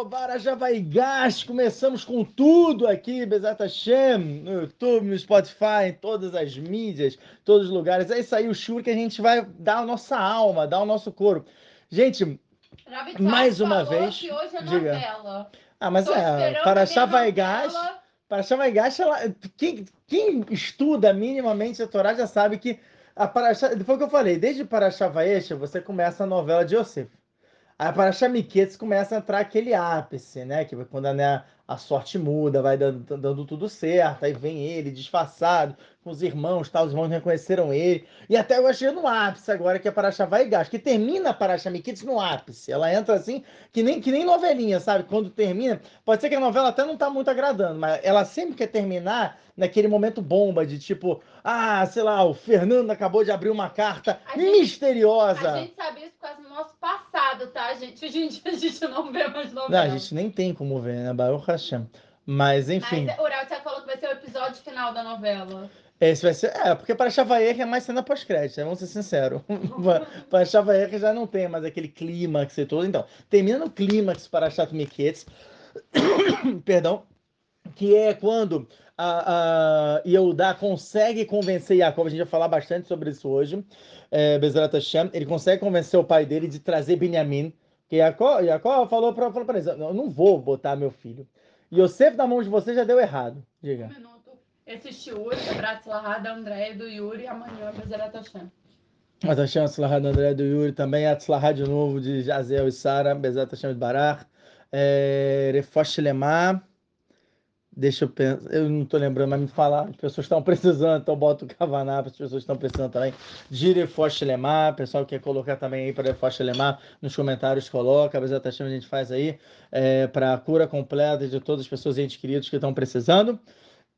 Começou para Gás, começamos com tudo aqui, Bezat Hashem, no YouTube, no Spotify, em todas as mídias, todos os lugares. É isso aí, o Shur que a gente vai dar a nossa alma, dar o nosso corpo. Gente, mais uma vez. Que hoje é diga. novela. Ah, mas Tô é, para a minha Gás, novela. para Gás, ela, quem, quem estuda minimamente a Torá já sabe que a Parashá, o que eu falei, desde Parashá Vaesha, você começa a novela de Yosef. Aí para Chamiquetes começa a entrar aquele ápice, né? Que quando né, a sorte muda, vai dando, dando, tudo certo, aí vem ele disfarçado, com os irmãos, tal, os irmãos reconheceram ele. E até agora chega no ápice agora, que é para vai Gás, que termina para Chamiquetes no ápice. Ela entra assim, que nem, que nem novelinha, sabe? Quando termina, pode ser que a novela até não tá muito agradando, mas ela sempre quer terminar naquele momento bomba de tipo, ah, sei lá, o Fernando acabou de abrir uma carta A gente- misteriosa. A gente sabe isso por causa do nosso passado, tá, gente? Hoje em dia a gente não vê mais novela. Não, a gente nem tem como ver, né? Baruch Hashem. Mas, enfim, Mas o falou que vai ser o episódio final da novela. esse vai ser. É, porque para Chavaer é mais cena pós-crédito, né? vamos ser sinceros. para Chavaer já não tem mais aquele clímax e tudo. Então, termina no clímax para Chato Miquetes. Perdão. Que é quando a, a Yehudá consegue convencer Yaakov, a gente vai falar bastante sobre isso hoje, é, Bezerra Hashem, ele consegue convencer o pai dele de trazer Benjamin, que Yaakov falou para falou eles, eu não vou botar meu filho. Yosef na mão de você já deu errado. Diga. Um minuto. Esse Shiuri, abraço lá da Andréia, do Yuri, amanhã é Bezerra Hashem. Mas a chance do André do Yuri também, a Tzlahá de novo de Jazel e Sara, Bezat Hashem de Barar, é, Refosh Lemar, deixa eu pensar, eu não estou lembrando, mas me falar, as pessoas estão precisando, então boto o Kavaná, as pessoas estão precisando também, Refosh Lemar, pessoal quer colocar também aí para Refosh Lemar, nos comentários coloca, Bezat Hashem a gente faz aí, é, para a cura completa de todas as pessoas e entes queridos que estão precisando,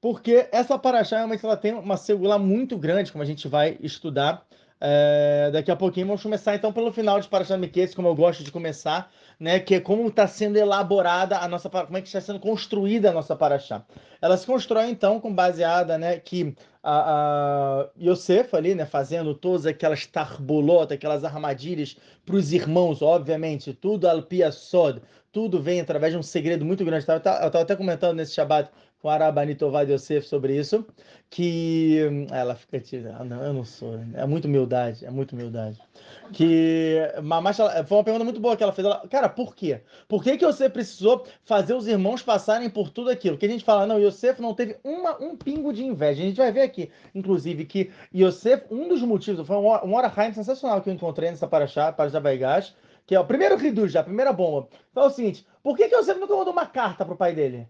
porque essa paraxá realmente ela tem uma segula muito grande, como a gente vai estudar, é, daqui a pouquinho vamos começar então pelo final de Parashat Miquetes, como eu gosto de começar, né, que é como está sendo elaborada a nossa como é que está sendo construída a nossa Parashá. Ela se constrói então com baseada, né, que a, a Yosef ali, né, fazendo todas aquelas tarbolotas, aquelas armadilhas para os irmãos, obviamente, tudo alpia sod, tudo vem através de um segredo muito grande. Eu estava até comentando nesse Shabbat com a Arabani Tovad Yosef sobre isso, que ela fica tipo, ah, não, eu não sou, é muita humildade, é muita humildade. Que mas ela- foi uma pergunta muito boa que ela fez. Ela, cara, por quê? Por que que você precisou fazer os irmãos passarem por tudo aquilo? Que a gente fala, não, Yosef não teve uma, um pingo de inveja. A gente vai ver aqui, inclusive, que Yosef, um dos motivos, foi um, um Orahaim sensacional que eu encontrei nessa Parashá, Parashá Baigash, que é o primeiro Hidush, a primeira bomba. Então o seguinte, por que que Yosef nunca mandou uma carta pro pai dele?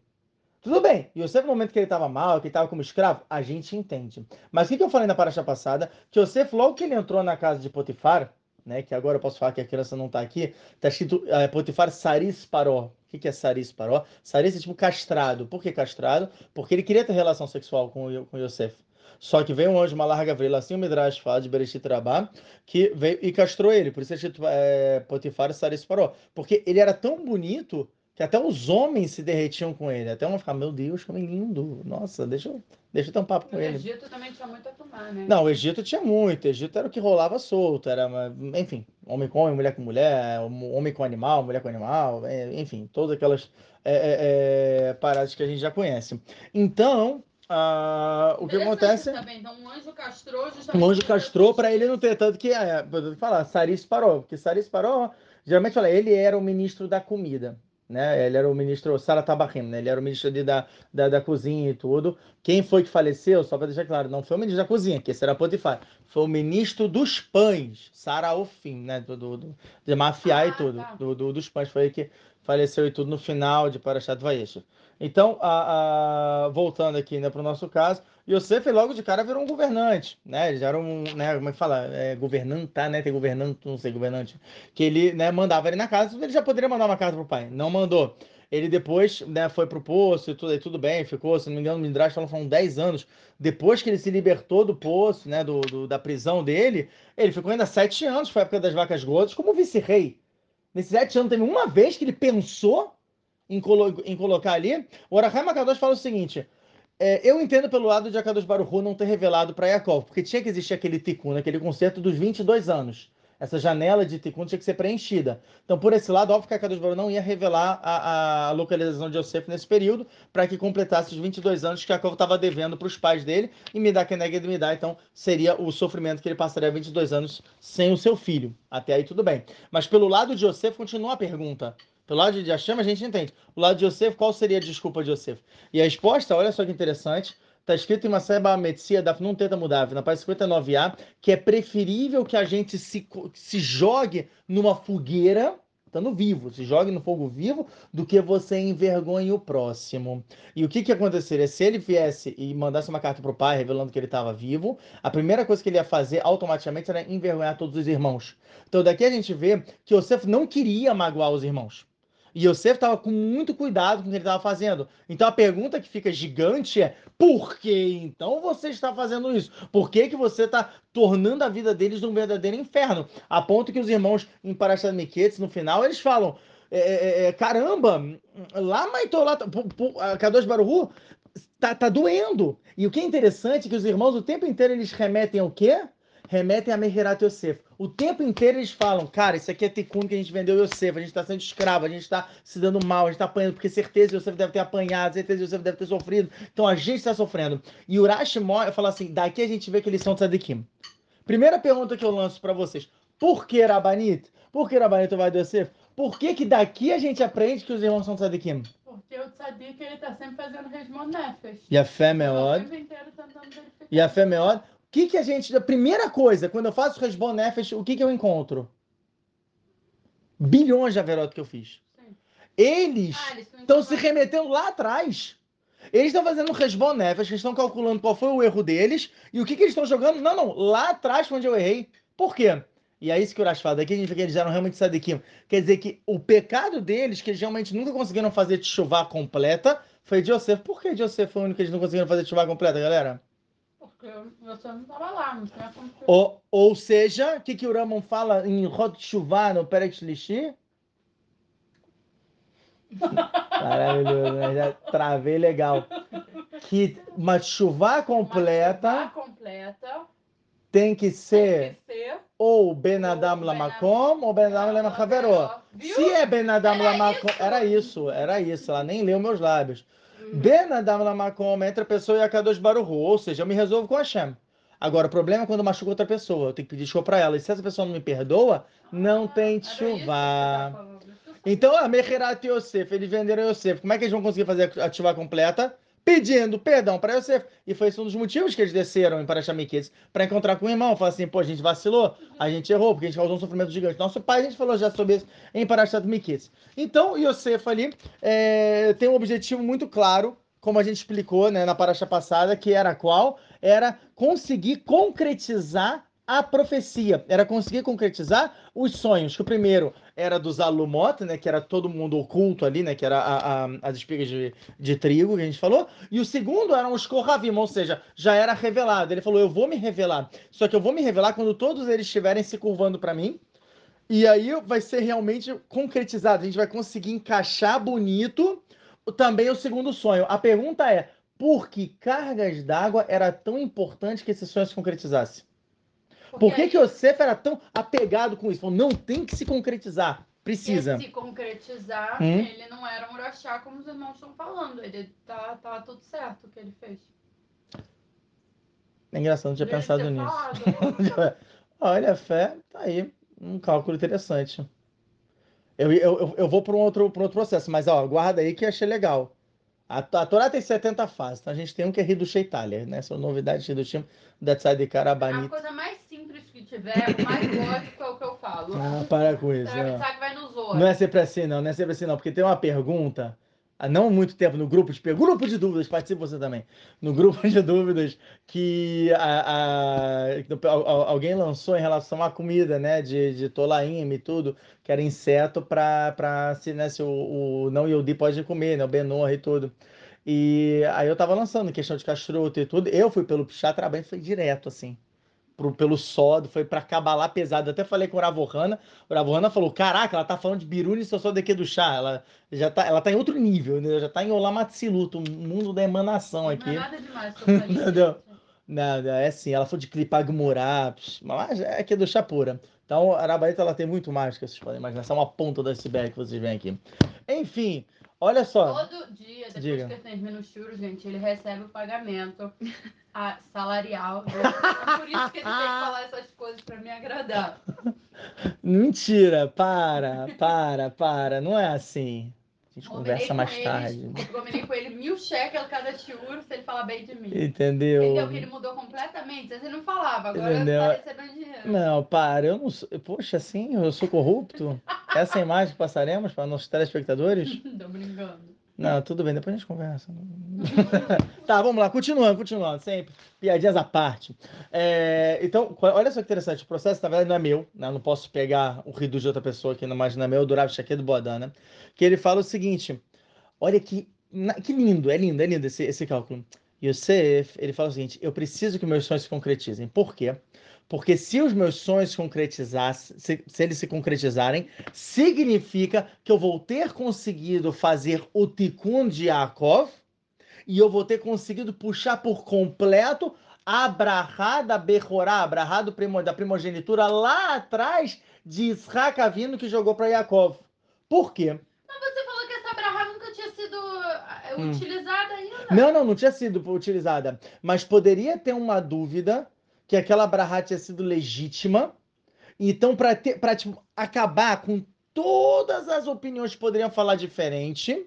Tudo bem, Yosef no momento que ele estava mal, que ele estava como escravo, a gente entende. Mas o que, que eu falei na paraxá passada? Que Yosef, logo que ele entrou na casa de Potifar, né, que agora eu posso falar que a criança não está aqui, está escrito é, Potifar Saris Paró. O que, que é Saris Paró? Saris é tipo castrado. Por que castrado? Porque ele queria ter relação sexual com, com Yosef. Só que veio um anjo, Malar Gavrila, assim o Midrash fala de Bereshit Rabá, que veio e castrou ele. Por isso é escrito é, Potifar Saris Paró. Porque ele era tão bonito que até os homens se derretiam com ele. Até uma ficava, meu Deus, como é lindo. Nossa, deixa eu, deixa eu ter um papo com ele. Egito também tinha muito a tomar, né? Não, o Egito tinha muito. O Egito era o que rolava solto. Era, enfim, homem com homem, mulher com mulher, homem com animal, mulher com animal, é, enfim, todas aquelas é, é, é, paradas que a gente já conhece. Então, ah, o que acontece? Também. Então, um anjo castrou justamente. Um anjo castrou para ele não ter tanto que é, falar, Saris parou, porque Saris parou, geralmente fala, ele era o ministro da comida, né? Ele era o ministro Sara Tabahim, né? Ele era o ministro da, da, da cozinha e tudo. Quem foi que faleceu, só para deixar claro, não foi o ministro da cozinha, que esse era Potifar, foi o ministro dos pães, Sara Ofim, né? Do, do, do, de mafiar e Ah, tudo, tá. do, do- dos pães, foi ele que faleceu e tudo no final de Parashat Vayesha. Então, a, a- voltando aqui né, para o nosso caso, Yosef logo de cara virou um governante, né? Já era um, né, como é que fala? É, governanta, né? Tem governante, não sei, governante. Que ele, né, mandava ele na casa, ele já poderia mandar uma carta pro pai. Não mandou. Ele depois, né, foi pro poço e tudo, e tudo bem, ficou, se não me engano, no Midrash falam, foram 10 anos. Depois que ele se libertou do poço, né, do, do- da prisão dele, ele ficou ainda 7 anos, foi a época das vacas gordas, como vice-rei. Nesses 7 anos, teve uma vez que ele pensou em, colo- em colocar ali. O Arahai Makadosh fala o seguinte: é, eu entendo pelo lado de Akadosh Baruch não ter revelado para Yaakov, porque tinha que existir aquele tikkun, aquele concerto dos 22 anos. essa janela de Tikkun tinha que ser preenchida. Então, por esse lado, óbvio que a Kadosh Baruch não ia revelar a, a localização de Yosef nesse período, para que completasse os 22 anos que Jacob estava devendo para os pais dele, e Midá Keneged Midá, então seria o sofrimento que ele passaria 22 anos sem o seu filho. Até aí tudo bem. Mas pelo lado de Yosef, continua a pergunta. Pelo lado de Hashem, a gente entende. O lado de Yosef, qual seria a desculpa de Yosef? E a resposta, olha só que interessante, Está escrito em Maseba Metzia, da não tenta mudar, na página 59a, que é preferível que a gente se, se jogue numa fogueira, estando vivo, se jogue no fogo vivo, do que você envergonhe o próximo. E o que, que aconteceria? Se ele viesse e mandasse uma carta para o pai, revelando que ele estava vivo, a primeira coisa que ele ia fazer automaticamente era envergonhar todos os irmãos. Então daqui a gente vê que Yosef não queria magoar os irmãos. E Yosef estava com muito cuidado com o que ele estava fazendo. Então a pergunta que fica gigante é: por que então você está fazendo isso? Por que, que você está tornando a vida deles um verdadeiro inferno? A ponto que os irmãos em Parashat Miquetes, no final, eles falam: é, é, é caramba, lá Maitô, lá, Kadosh Baruhu, tá, tá doendo. E o que é interessante é que os irmãos o tempo inteiro eles remetem ao quê? Remetem a Mehirat Yosef. O tempo inteiro eles falam, cara, isso aqui é Tikkun que a gente vendeu Yosef, a gente está sendo escravo, a gente está se dando mal, a gente está apanhando, porque certeza Yosef deve ter apanhado, certeza Yosef deve ter sofrido, então a gente está sofrendo. E o Urash fala assim, daqui a gente vê que eles são tzadikim. Primeira pergunta que eu lanço para vocês, por que Rabanit? Por que Rabanit vai Yosef? Por que que daqui a gente aprende que os irmãos são tzadikim? Porque o tzadik, ele tá sempre fazendo nefesh. E a fé meod. E a fé meod que, que a gente. A primeira coisa, quando eu faço Resbon Nefesh, o que, que eu encontro? Bilhões de averot que eu fiz. Sim. Eles ah, estão se remetendo lá atrás. Eles estão fazendo um Resbon Nefesh, eles estão calculando qual foi o erro deles e o que, que eles estão jogando. Não, não, lá atrás onde eu errei. Por quê? E é isso que o Urash fala. Daqui a gente vê que eles eram realmente sadiquim. Quer dizer que o pecado deles, que eles realmente nunca conseguiram fazer de chuva completa, foi de Yosef. Por que Yosef foi o único que eles não conseguiram fazer de chuva completa, galera? Você não estava lá, não tinha Ou, ou seja, o que, que o Ramon fala em Rot Shuvah no Perek Shlishi? Maravilhoso, né? Já travei legal. Que uma chuva completa, completa tem que ser, tem que ser ou Benadam Lamakom ou Benadam Lamachaveró. Se é Benadam Lamakom, era isso, era isso. Ela nem leu meus lábios. Benadam Lamakom entre a pessoa e a Kadosh Baruhu. Ou seja, eu me resolvo com Hashem. Agora, o problema é quando eu machuco outra pessoa. Eu tenho que pedir desculpa para ela. E se essa pessoa não me perdoa, não ah, tem chuva. Então, a Mecherat Yosef, eles venderam Yosef. Como é que eles vão conseguir fazer a chuva completa? Pedindo perdão para Yosef. E foi esse um dos motivos que eles desceram em Parashamikites para encontrar com o irmão. Falar assim, pô, a gente vacilou, a gente errou, porque a gente causou um sofrimento gigante. Nosso pai, a gente falou já sobre isso em Parashat Mikites. Então, Yosef ali é, tem um objetivo muito claro, como a gente explicou né, na paraxa passada, que era qual? Era conseguir concretizar a profecia, era conseguir concretizar os sonhos. Que o primeiro era dos Alumot, né, que era todo mundo oculto ali, né, que era a, a, as espigas de, de, trigo que a gente falou. E o segundo eram os Kohavim, ou seja, já era revelado. Ele falou: Eu vou me revelar. Só que eu vou me revelar quando todos eles estiverem se curvando para mim. E aí vai ser realmente concretizado. A gente vai conseguir encaixar bonito também o segundo sonho. A pergunta é: por que cargas d'água era tão importante que esse sonho se concretizasse? Por que, que Yosef era tão apegado com isso? Falou, não tem que se concretizar. Precisa. se concretizar, hum? ele não era um urachá como os irmãos estão falando. Ele tá, tá tudo certo o que ele fez. É engraçado, não tinha Deve pensado nisso. Olha, a fé tá aí. Um cálculo interessante. Eu, eu, eu, eu vou para um outro, um outro processo, mas ó, guarda aí que achei legal. A, a Torá tem 70 fases, então a gente tem um que é Hidush Itália, né? São novidades de Hidushim da Tzadik Arabanit. A coisa mais simples que tiver, o mais lógico é o que eu falo. Ah, para com isso. Você vai vai no Não é sempre assim, não. Não é sempre assim, não. Porque tem uma pergunta há não muito tempo no grupo de grupo de dúvidas, participe você também, no grupo de dúvidas que a, a, alguém lançou em relação à comida, né, de, de e tudo, que era inseto para se, né, se o, o não Yodi pode comer, né, o Benor e tudo. E aí eu tava lançando questão de castruto e tudo, eu fui pelo Pichá, e foi direto, assim pro, pelo sódio, foi para lá pesado. Até falei com o Ravohana, o Ravohana falou: Caraca, ela tá falando de Biruni só daqui do chá. Ela já tá, ela tá em outro nível, né? já tá em Olamatsiluto, o mundo da emanação aqui. Não é nada demais, Entendeu? Nada, é assim, ela falou de clipar Gumurá, mas é que é do chá pura. Então, a Arabaeta ela tem muito mais que vocês podem imaginar. Essa é uma ponta do iceberg que vocês veem aqui. Enfim, olha só. Todo dia, depois Diga. que ele termina o churro, gente, ele recebe o pagamento salarial. É por isso que ele tem que falar essas coisas para me agradar. Mentira, para, para, para. Não é assim. A gente conversa mais eles, tarde. Eu combinei com ele mil cheques cada tiuro se ele falar bem de mim. Entendeu? Entendeu? Que ele mudou completamente. Você não falava, agora Entendeu? tá recebendo dinheiro. Não, para, eu não sou. Poxa, assim, eu sou corrupto? Essa é a imagem que passaremos para nossos telespectadores? Tô brincando. Não, tudo bem, depois a gente conversa. tá, vamos lá, continuando, continuando, sempre. Piadinhas à parte. É, então, olha só que interessante, o processo, na verdade, não é meu, né? Eu não posso pegar o rido de outra pessoa que não mais não é meu, do Rav Shaquet do Bodan, né? Que ele fala o seguinte: olha que, que lindo, é lindo, é lindo esse, esse cálculo. Yosef, ele fala o seguinte: eu preciso que meus sonhos se concretizem. Por quê? Porque se os meus sonhos se concretizassem, se, se, eles se concretizarem, significa que eu vou ter conseguido fazer o Tikkun de Yaakov e eu vou ter conseguido puxar por completo a Abrahá da Abrahá do primo, da primogenitura lá atrás de Isaac Avino que jogou para Yaakov. Por quê? Mas você falou que essa Abrahá nunca tinha sido eh, hum. utilizada ainda? Não, não, não tinha sido utilizada. Mas poderia ter uma dúvida que aquela Brahá tinha sido legítima. Então, para tipo, acabar com todas as opiniões que poderiam falar diferente.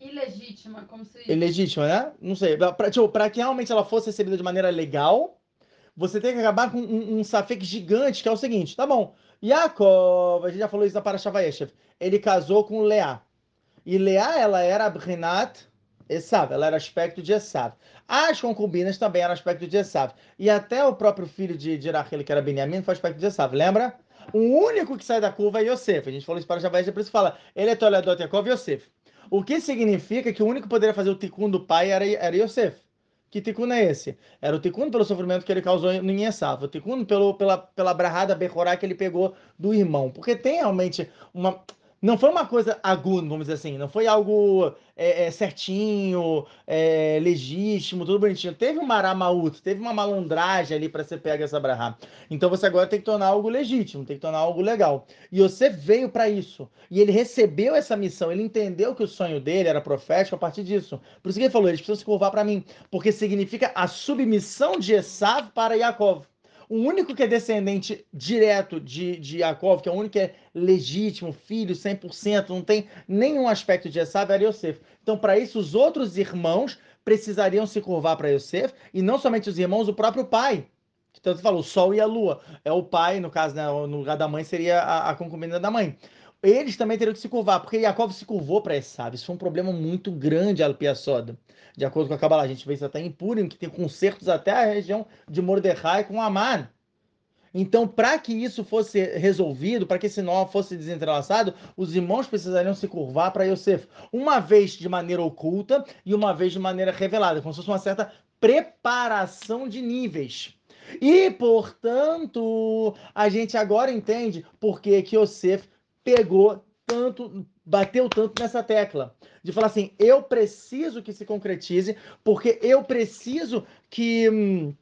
Ilegítima, como se. Ilegítima, né? Não sei. Para tipo, que realmente ela fosse recebida de maneira legal, você tem que acabar com um, um safek gigante, que é o seguinte: tá bom. Yaakov, a gente já falou isso na Parashat Vayeshev, ele casou com Leá. E Leá, ela era Brinat Esav, ela era aspecto de Esav. As concubinas também eram aspecto de Esav. E até o próprio filho de, de Rachel, que era Benjamin, foi aspecto de Esav, lembra? O único que sai da curva é Yosef. A gente falou isso para Jabai, por isso fala, ele é Toledot Yaakov Yosef. O que significa que o único que poderia fazer o tikkun do pai era, era Yosef. Que tikkun é esse? Era o tikkun pelo sofrimento que ele causou em Esav, o tikkun pelo, pela, pela brahada Bechorá que ele pegou do irmão. Porque tem realmente uma não foi uma coisa aguda, vamos dizer assim, não foi algo é, é, certinho, é, legítimo, tudo bonitinho. Teve um maramaúto, teve uma malandragem ali para você pegar essa brahá. Então você agora tem que tornar algo legítimo, tem que tornar algo legal. E você veio para isso. E ele recebeu essa missão, ele entendeu que o sonho dele era profético a partir disso. Por isso que ele falou: eles precisam se curvar para mim, porque significa a submissão de Esav para Yaakov. O único que é descendente direto de, de Yaakov, que é o único que é legítimo, filho 100%, não tem nenhum aspecto de Esav, era Yosef. Então, para isso, os outros irmãos precisariam se curvar para Yosef, e não somente os irmãos, o próprio pai. Que tanto falou, o sol e a lua. É o pai, no caso, né, no lugar da mãe, seria a, a concubina da mãe eles também teriam que se curvar, porque Yaakov se curvou para Esav. Isso foi um problema muito grande, Alpiaçoda. De acordo com a Kabbalah, a gente vê isso até em Purim, que tem concertos até a região de Mordecai com Amar. Então, para que isso fosse resolvido, para que esse nó fosse desentrelaçado, os irmãos precisariam se curvar para Yosef, uma vez de maneira oculta e uma vez de maneira revelada, como se fosse uma certa preparação de níveis. E, portanto, a gente agora entende por que Yosef pegou tanto, bateu tanto nessa tecla. De falar assim, eu preciso que se concretize, porque eu preciso que, hum,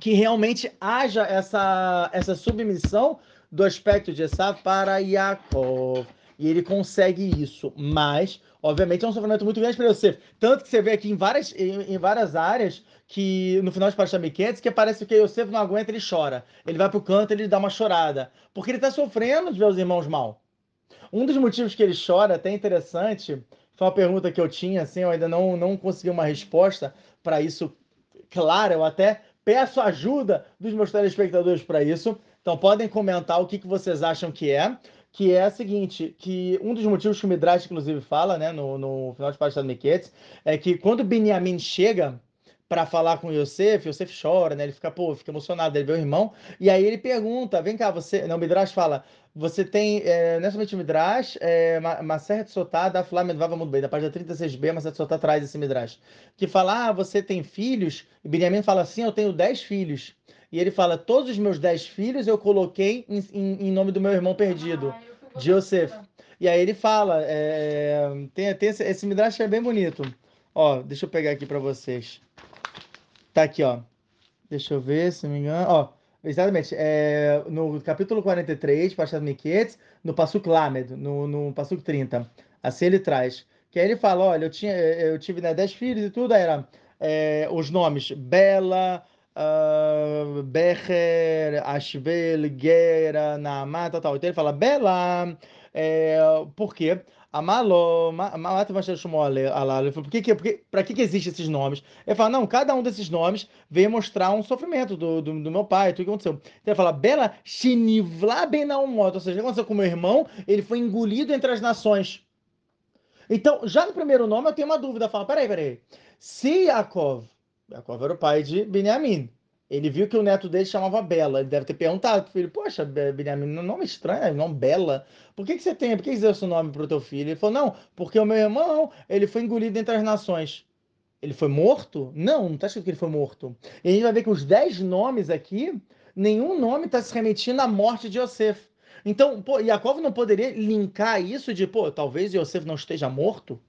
que realmente haja essa, essa submissão do aspecto de Esav para Yaakov. E ele consegue isso, mas, obviamente, é um sofrimento muito grande para Yosef. Tanto que você vê aqui em várias, em, em várias áreas que no final de Parashat Miquetes, que parece que Yosef não aguenta, ele chora. Ele vai para o canto, ele dá uma chorada. Porque ele está sofrendo de ver os irmãos mal. Um dos motivos que ele chora, até interessante, foi uma pergunta que eu tinha, assim, eu ainda não, não consegui uma resposta para isso clara, eu até peço ajuda dos meus telespectadores para isso. Então podem comentar o que, que vocês acham que é, que é a seguinte, que um dos motivos que o Midrash, inclusive, fala, né, no, no final de Pastor Miquetes, é que quando Benjamin chega para falar com Yosef, Yosef chora, né? Ele fica, pô, fica emocionado, ele vê o irmão, e aí ele pergunta, vem cá, você, não, o Midrash fala, você tem, é, não é somente o Midrash, é, Maser Sotá da Flamengo Vava muito bem, da página 36b, Maser Sotá traz esse Midrash, que fala, ah, você tem filhos, e Benjamin fala assim, eu tenho 10 filhos, e ele fala, todos os meus 10 filhos eu coloquei em, em, em nome do meu irmão perdido, ah, de Yosef. E aí ele fala, é, tem, tem esse, esse Midrash é bem bonito, ó, deixa eu pegar aqui para vocês. Tá aqui, ó. Deixa eu ver, se não me engano. Ó, exatamente, é, no capítulo 43, Pashat Miketz, no Pasuk Lamed, no, no Pasuk 30, assim ele traz, que aí ele fala, olha, eu, tinha, eu tive né, 10 filhos e tudo, aí era é, os nomes Bela, uh, Becher, Ashbel, Gera, Naamá, tal, tal. Então ele fala Bela, é, por quê? Amalo, Mata Ele falou, por que, que, para que, que existem esses nomes? Ele fala, não, cada um desses nomes veio mostrar um sofrimento do, do, do meu pai, tudo que aconteceu. Então ele fala, Bela Shinivla Ben Naumot, ou seja, o que aconteceu com meu irmão? Ele foi engolido entre as nações. Então, já no primeiro nome eu tenho uma dúvida, fala, peraí, peraí. Se Yaakov, Yaakov era o pai de Benjamim, ele viu que o neto dele chamava Bela. Ele deve ter perguntado pro filho: Poxa, Benjamin, nome estranho, nome Bela. Por que, que você tem? Por que, que deu esse nome pro teu filho? Ele falou: Não, porque o meu irmão ele foi engolido entre as nações. Ele foi morto? Não, não está escrito que ele foi morto. E a gente vai ver que os dez nomes aqui, nenhum nome está se remetindo à morte de Yosef. Então, pô, Yaakov não poderia linkar isso de, pô, talvez Yosef não esteja morto?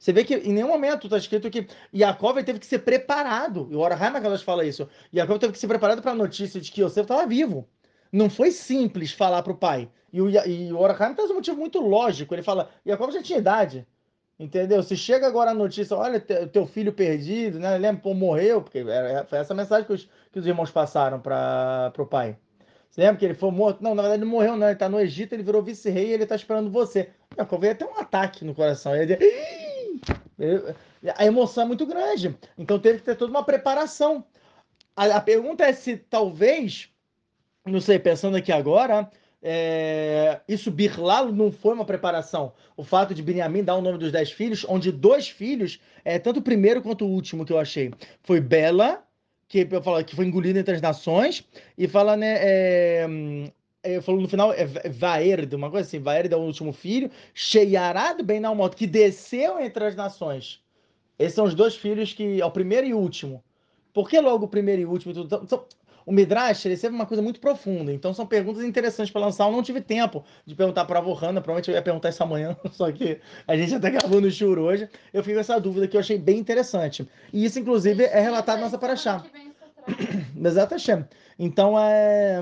Você vê que em nenhum momento está escrito que Yaakov teve que ser preparado. E o Orahai Makadosh fala isso. Yaakov teve que ser preparado para a notícia de que Yosef estava vivo. Não foi simples falar para o pai. E o, e o traz um motivo muito lógico. Ele fala, Yaakov já tinha idade. Entendeu? Se chega agora a notícia, olha, teu filho perdido, né? Lembra, pô, morreu, porque foi essa mensagem que os, que os irmãos passaram para o pai. Você lembra que ele foi morto? Não, na verdade ele morreu, não. Ele está no Egito, ele virou vice-rei e ele está esperando você. Yaakov ia ter um ataque no coração. Ele ia dizer, a emoção é muito grande. Então teve que ter toda uma preparação. A, a pergunta é se talvez, não sei, pensando aqui agora, é, isso Birlalo não foi uma preparação. O fato de Benjamin dar o nome dos dez filhos, onde dois filhos, é, tanto o primeiro quanto o último que eu achei, foi Bela, que eu falo que foi engolido entre as nações, e fala, né, é, é, falou no final, é Vaerd, uma coisa assim, Vaerd é o último filho, Sheyarad Ben Nalmot, que desceu entre as nações. Esses são os dois filhos que, é o primeiro e o último. Por que logo o primeiro e o último? Então, o Midrash ele sempre uma coisa muito profunda, então são perguntas interessantes para lançar. Eu não tive tempo de perguntar para a Vohana, provavelmente eu ia perguntar isso amanhã, só que a gente até gravou no Shur hoje. Eu fico com essa dúvida que eu achei bem interessante. E isso, inclusive, é relatado na nossa paraxá. Exato, Então, é.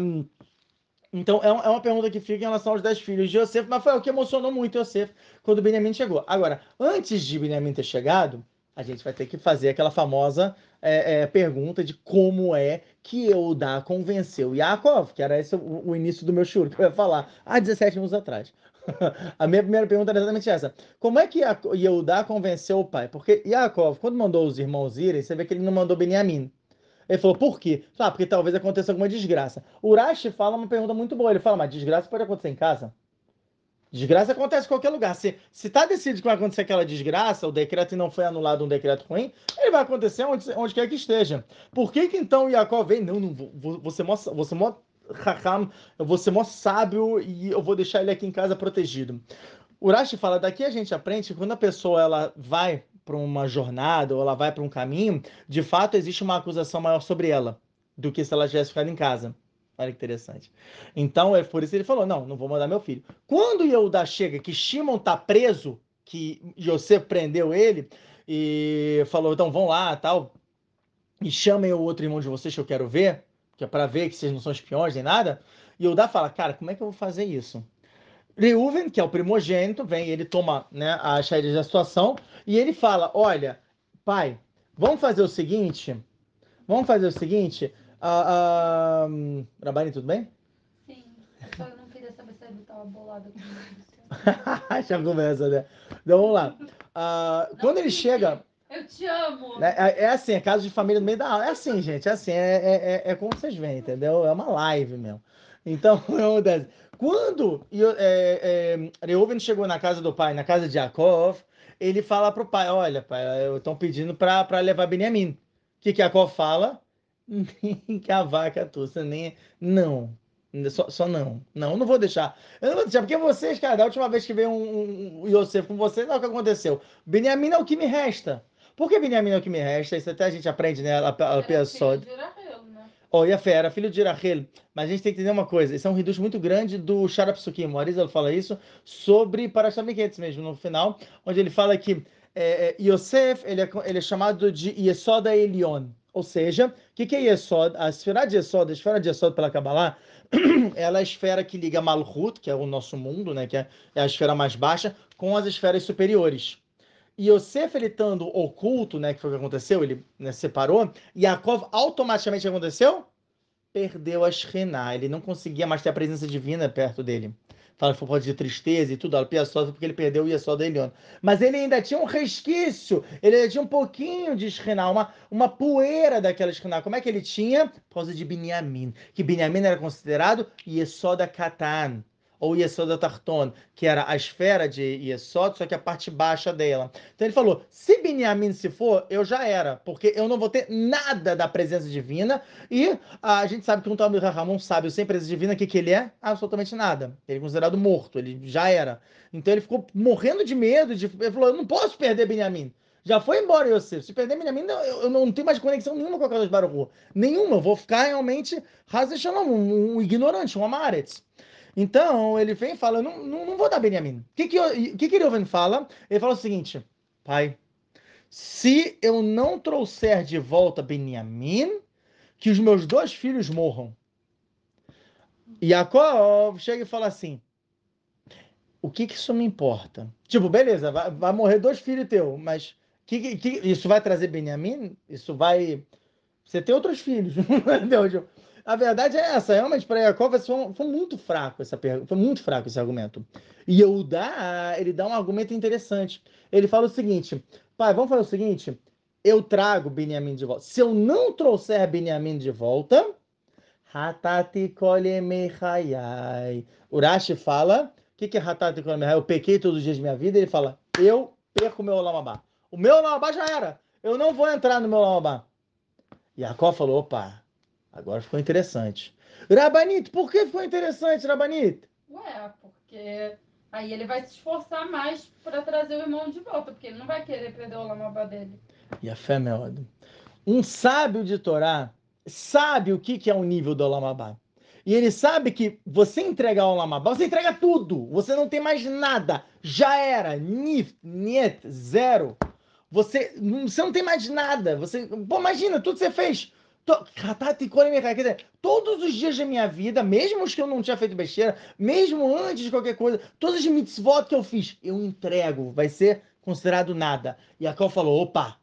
Então, é, é uma pergunta que fica em relação aos dez filhos de Yosef, mas foi o que emocionou muito Yosef quando Benjamin chegou. Agora, antes de Benjamin ter chegado, a gente vai ter que fazer aquela famosa é, é, pergunta de como é que Eudá convenceu Yaakov, que era esse o, o início do meu churro, que eu ia falar há 17 anos atrás. a minha primeira pergunta era exatamente essa. Como é que Eudá convenceu o pai? Porque Yaakov, quando mandou os irmãos irem, você vê que ele não mandou Benjamin. Ele falou, por quê? Ah, porque talvez aconteça alguma desgraça. O Urashi fala uma pergunta muito boa. Ele fala, mas desgraça pode acontecer em casa? Desgraça acontece em qualquer lugar. Se está decidido que vai acontecer aquela desgraça, o decreto não foi anulado um decreto ruim, ele vai acontecer onde, onde quer que esteja. Por que, que então Jacob vem? Não, não você mostra, você mostra eu vou ser mó sábio e eu vou deixar ele aqui em casa protegido. Urashi fala, daqui a gente aprende que quando a pessoa ela vai para uma jornada ou ela vai para um caminho, de fato existe uma acusação maior sobre ela do que se ela tivesse ficado em casa. Olha que interessante. Então, é por isso que ele falou: não, não vou mandar meu filho. Quando Yehuda chega, que Shimon tá preso, que José prendeu ele, e falou: então vão lá tal, e chamem o outro irmão de vocês que eu quero ver, que é para ver que vocês não são espiões nem nada. E Yehuda fala: cara, como é que eu vou fazer isso? Reuven, que é o primogênito, vem, ele toma né, a rédeas da situação e ele fala: Olha, pai, vamos fazer o seguinte. Vamos fazer o seguinte. Uh, uh, Rabani, tudo bem? Sim, só eu não queria saber se ele estava bolado com Já começa, né? Então vamos lá. Uh, quando ele chega. Eu te amo! É, é, assim, é caso de família no meio da aula. É assim, gente, é assim, é, é, é como vocês veem, entendeu? É uma live mesmo. Então, acontece. Quando é, é, Reuven chegou na casa do pai, na casa de Yaakov, ele fala para o pai: Olha, pai, estão pedindo para levar Benjamin. O que, que fala? Nem que a vaca tussa, nem. Não. Só, só, não. Não, não vou deixar. Eu não vou deixar, porque vocês, cara, da última vez que veio um, um Yosef com vocês, olha o que aconteceu. Benjamin é o que me resta. Por que Benjamin é o que me resta? Isso até a gente aprende, né? A, a, a pessoa. Oh, e a fé era filho de Rachel. Mas a gente tem que entender uma coisa. Isso é um reduto muito grande do Sharapsukim. O Arizal fala isso sobre Parashat Miketz mesmo, no final, onde ele fala que é, é, Yosef, ele é, ele é chamado de Yesoda Elion. Ou seja, o que, que é Yesod? A esfera de Yesod, a esfera de Yesod pela Kabbalah, ela é a esfera que liga Malhut, que é o nosso mundo, né, que é, é a esfera mais baixa, com as esferas superiores. E Yosef, ele estando oculto, né, que foi o que aconteceu, ele né, separou, Yaakov automaticamente aconteceu? Perdeu a Shekhinah, ele não conseguia mais ter a presença divina perto dele fala que foi por de tristeza e tudo, ela piaçosa porque ele perdeu o Yesod Elion. Mas ele ainda tinha um resquício, ele ainda tinha um pouquinho de Shekhinah, uma, uma poeira daquela Shekhinah. Como é que ele tinha? Por causa de Binyamin, que Binyamin era considerado Yesod Katan ou Yesod Tarton, que era a esfera de Yesod, só que a parte baixa dela. Então ele falou: se Binyamin se for, eu já era, porque eu não vou ter nada da presença divina. E a gente sabe que um Talmud Rahamon sabe sem presença divina, o que, que ele é? Absolutamente nada. Ele é considerado morto, ele já era. Então ele ficou morrendo de medo, de... ele falou: eu não posso perder Binyamin. Já foi embora, Yosef. Se perder Binyamin, eu não tenho mais conexão nenhuma com a Kadosh Baruch Nenhuma. Eu vou ficar realmente um, um ignorante, um Amaretz. Então, ele vem e fala, não, não, não vou dar Benjamin. O que que, que, que ele fala? Ele fala o seguinte, pai, se eu não trouxer de volta Benjamin, que os meus dois filhos morram. Jacob chega e fala assim, o que que isso me importa? Tipo, beleza, vai, vai morrer dois filhos teus, mas que, que, isso vai trazer Benjamin? Isso vai... Você tem outros filhos, entendeu? A verdade é essa, realmente, para Yaakov foi, foi, muito fraco essa pergunta, foi muito fraco esse argumento. E Yehudá, ele dá um argumento interessante. Ele fala o seguinte, pai, vamos fazer o seguinte, eu trago Benjamin de volta. Se eu não trouxer Benjamin de volta, Hatati kolemechayai. Urashi fala, o que, que é Hatati kolemechayai? Eu pequei todos os dias da minha vida. Ele fala, eu perco o meu Lamabá. O meu Lamabá já era. Eu não vou entrar no meu Lamabá. Yaakov falou, opa, Agora ficou interessante. Rabanito, por que ficou interessante, Rabanito? Ué, porque aí ele vai se esforçar mais para trazer o irmão de volta, porque ele não vai querer perder o lamabá dele. E a fé, meu Um sábio de Torá sabe o que, que é o nível do lamabá. E ele sabe que você entregar o lamabá, você entrega tudo. Você não tem mais nada. Já era. Nif, niet, zero. Você, você não tem mais nada. Você, pô, imagina, tudo que você fez todos os dias da minha vida, mesmo os que eu não tinha feito besteira, mesmo antes de qualquer coisa, todos os mitzvot que eu fiz, eu entrego, vai ser considerado nada. E a falou: opa,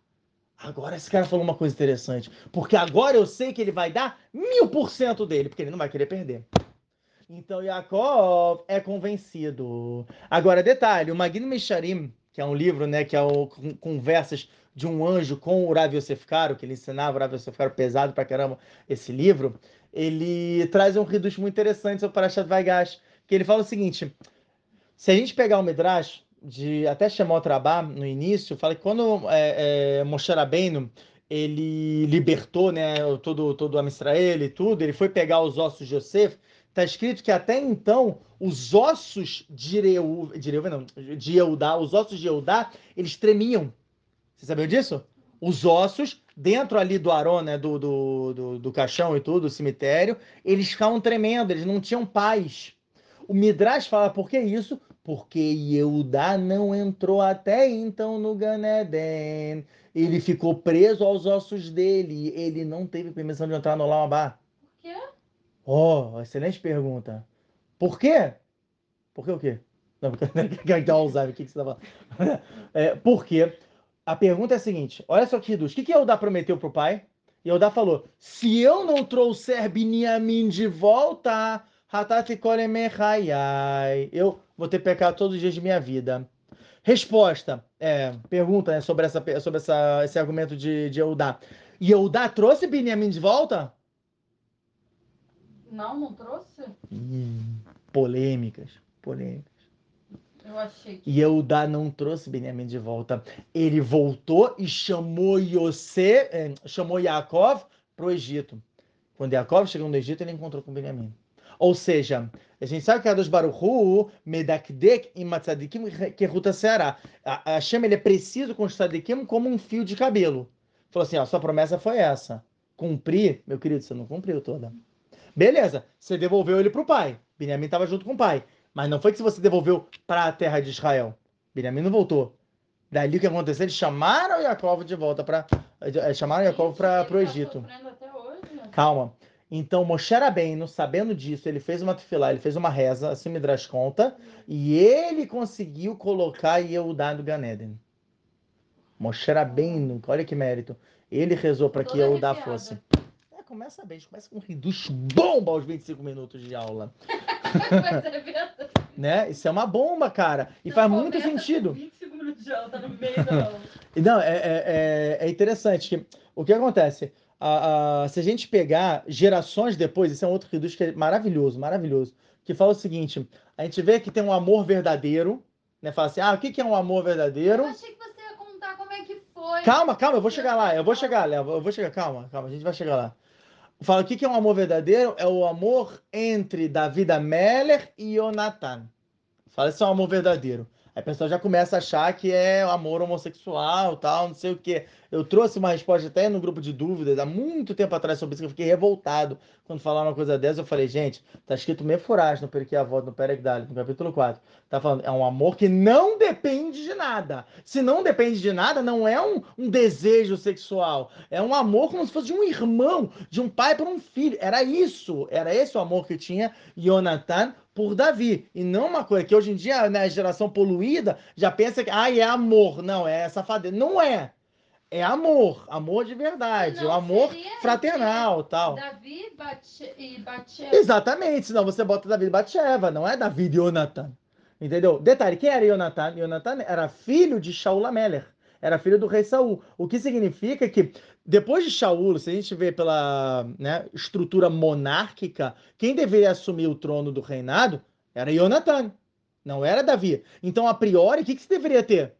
agora esse cara falou uma coisa interessante, porque agora eu sei que ele vai dar mil por cento dele, porque ele não vai querer perder. Então Yaakov é convencido. Agora, detalhe: o Magno Mesharim, que é um livro, né, que é o Conversas de um anjo com o Rav Yosef Karo, que ele ensinava o Rav Yosef Karo pesado pra caramba esse livro, ele traz um reduto muito interessante sobre Parashat Vaigash, que ele fala o seguinte, se a gente pegar o Midrash, de até chamar o Trabá no início, fala que quando é, é, Moshe Rabbeinu, ele libertou né, todo, todo o Amisrael e tudo, ele foi pegar os ossos de Yosef, está escrito que até então os ossos de Reu, de Reu, não, de Eudá, os ossos de Eudá, eles tremiam você sabia disso? Os ossos, dentro ali do Arão, né, do, do, do, do caixão e tudo, do cemitério, eles ficavam tremendo, eles não tinham paz. O Midrash fala por que isso? Porque Yehudá não entrou até então no Ganeden. Ele ficou preso aos ossos dele. Ele não teve permissão de entrar no Lamabá. Por quê? Oh, excelente pergunta. Por quê? Por quê o quê? Não, porque o que, você estava falando? É, por quê? A pergunta é a seguinte: olha só que Hidush, o que, que Eudá prometeu para o pai? E Eudá falou: se eu não trouxer Binyamin de volta, eu vou ter pecado todos os dias de minha vida. Resposta, é, pergunta né, sobre, essa, sobre essa, esse argumento de, de Eudá. E Eudá trouxe Binyamin de volta? Não, não trouxe? Hum, polêmicas, polêmicas. Eu que... Yehudá não trouxe Benjamin de volta. Ele voltou e chamou Yosef, eh, chamou Yaakov para o Egito. Quando Yaakov chegou no Egito, ele encontrou com Benjamin. Ou seja, a gente sabe que a dos Baruchu, Medakdek e Matzadikim, que Ruta Ceará. A Hashem ele é preciso com Tzadikim como um fio de cabelo. Falou assim: ó, sua promessa foi essa. Cumprir, meu querido, você não cumpriu toda. Beleza, você devolveu ele para o pai. Benjamin estava junto com o pai. Mas não foi que se você devolveu para a terra de Israel. Benjamin não voltou. Dali o que aconteceu? Eles chamaram Jacob de volta para. Chamaram Jacob para o tá Egito. até hoje, né? Calma. Então, Moshe Rabbeinu, sabendo disso, ele fez uma tefilá, ele fez uma reza, assim Midrash conta, e ele conseguiu colocar Yehudá no Ganeden. Moshe Rabbeinu, olha que mérito. Ele rezou para que Yehudá fosse. É, começa bem, começa com um reducho bomba aos 25 minutos de aula. Né? Isso é uma bomba, cara. E Não faz muito sentido. 25 minutos de aula, tá no meio da aula. Não, é, é, é- é interessante que o que acontece? A- a- se a gente pegar gerações depois, esse é um outro reduz que é maravilhoso, maravilhoso, que fala o seguinte: a gente vê que tem um amor verdadeiro, né? Fala assim, ah, o que que é um amor verdadeiro? Eu achei que você ia contar como é que foi. Calma, calma, eu vou chegar lá, eu vou chegar, Léo, eu vou chegar, calma, calma, a gente vai chegar lá. Fala, o que é um amor verdadeiro? É o amor entre Davi Meller e Jonathan. Fala, isso é um amor verdadeiro. Aí a pessoa já começa a achar que é amor homossexual, tal, não sei o quê. Eu trouxe uma resposta até no grupo de dúvidas há muito tempo atrás sobre isso, que eu fiquei revoltado quando falaram uma coisa dessa. Eu falei, gente, tá escrito Meforás no Periquê Avot, no Perek no capítulo 4. Tá falando, é um amor que não depende de nada. Se não depende de nada, não é um, um desejo sexual. É um amor como se fosse de um irmão, de um pai para um filho. Era isso, era esse o amor que tinha Jonathan por Davi. E não uma coisa que hoje em dia, né, a geração poluída já pensa que ah, é amor. Não, é safadeza. Não é. É amor, amor de verdade, Não, o amor seria fraternal, tal. Davi Bate- e Batia. Exatamente, senão você bota Davi e Batsheva, não é Davi e Jonathan. Entendeu? Detalhe, quem era Jonathan? Jonathan era filho de Shaul Ameler, era filho do rei Saul. O que significa que depois de Shaul, se a gente vê pela né, estrutura monárquica, quem deveria assumir o trono do reinado era Jonathan, não era Davi. Então, a priori, o que, que se deveria ter?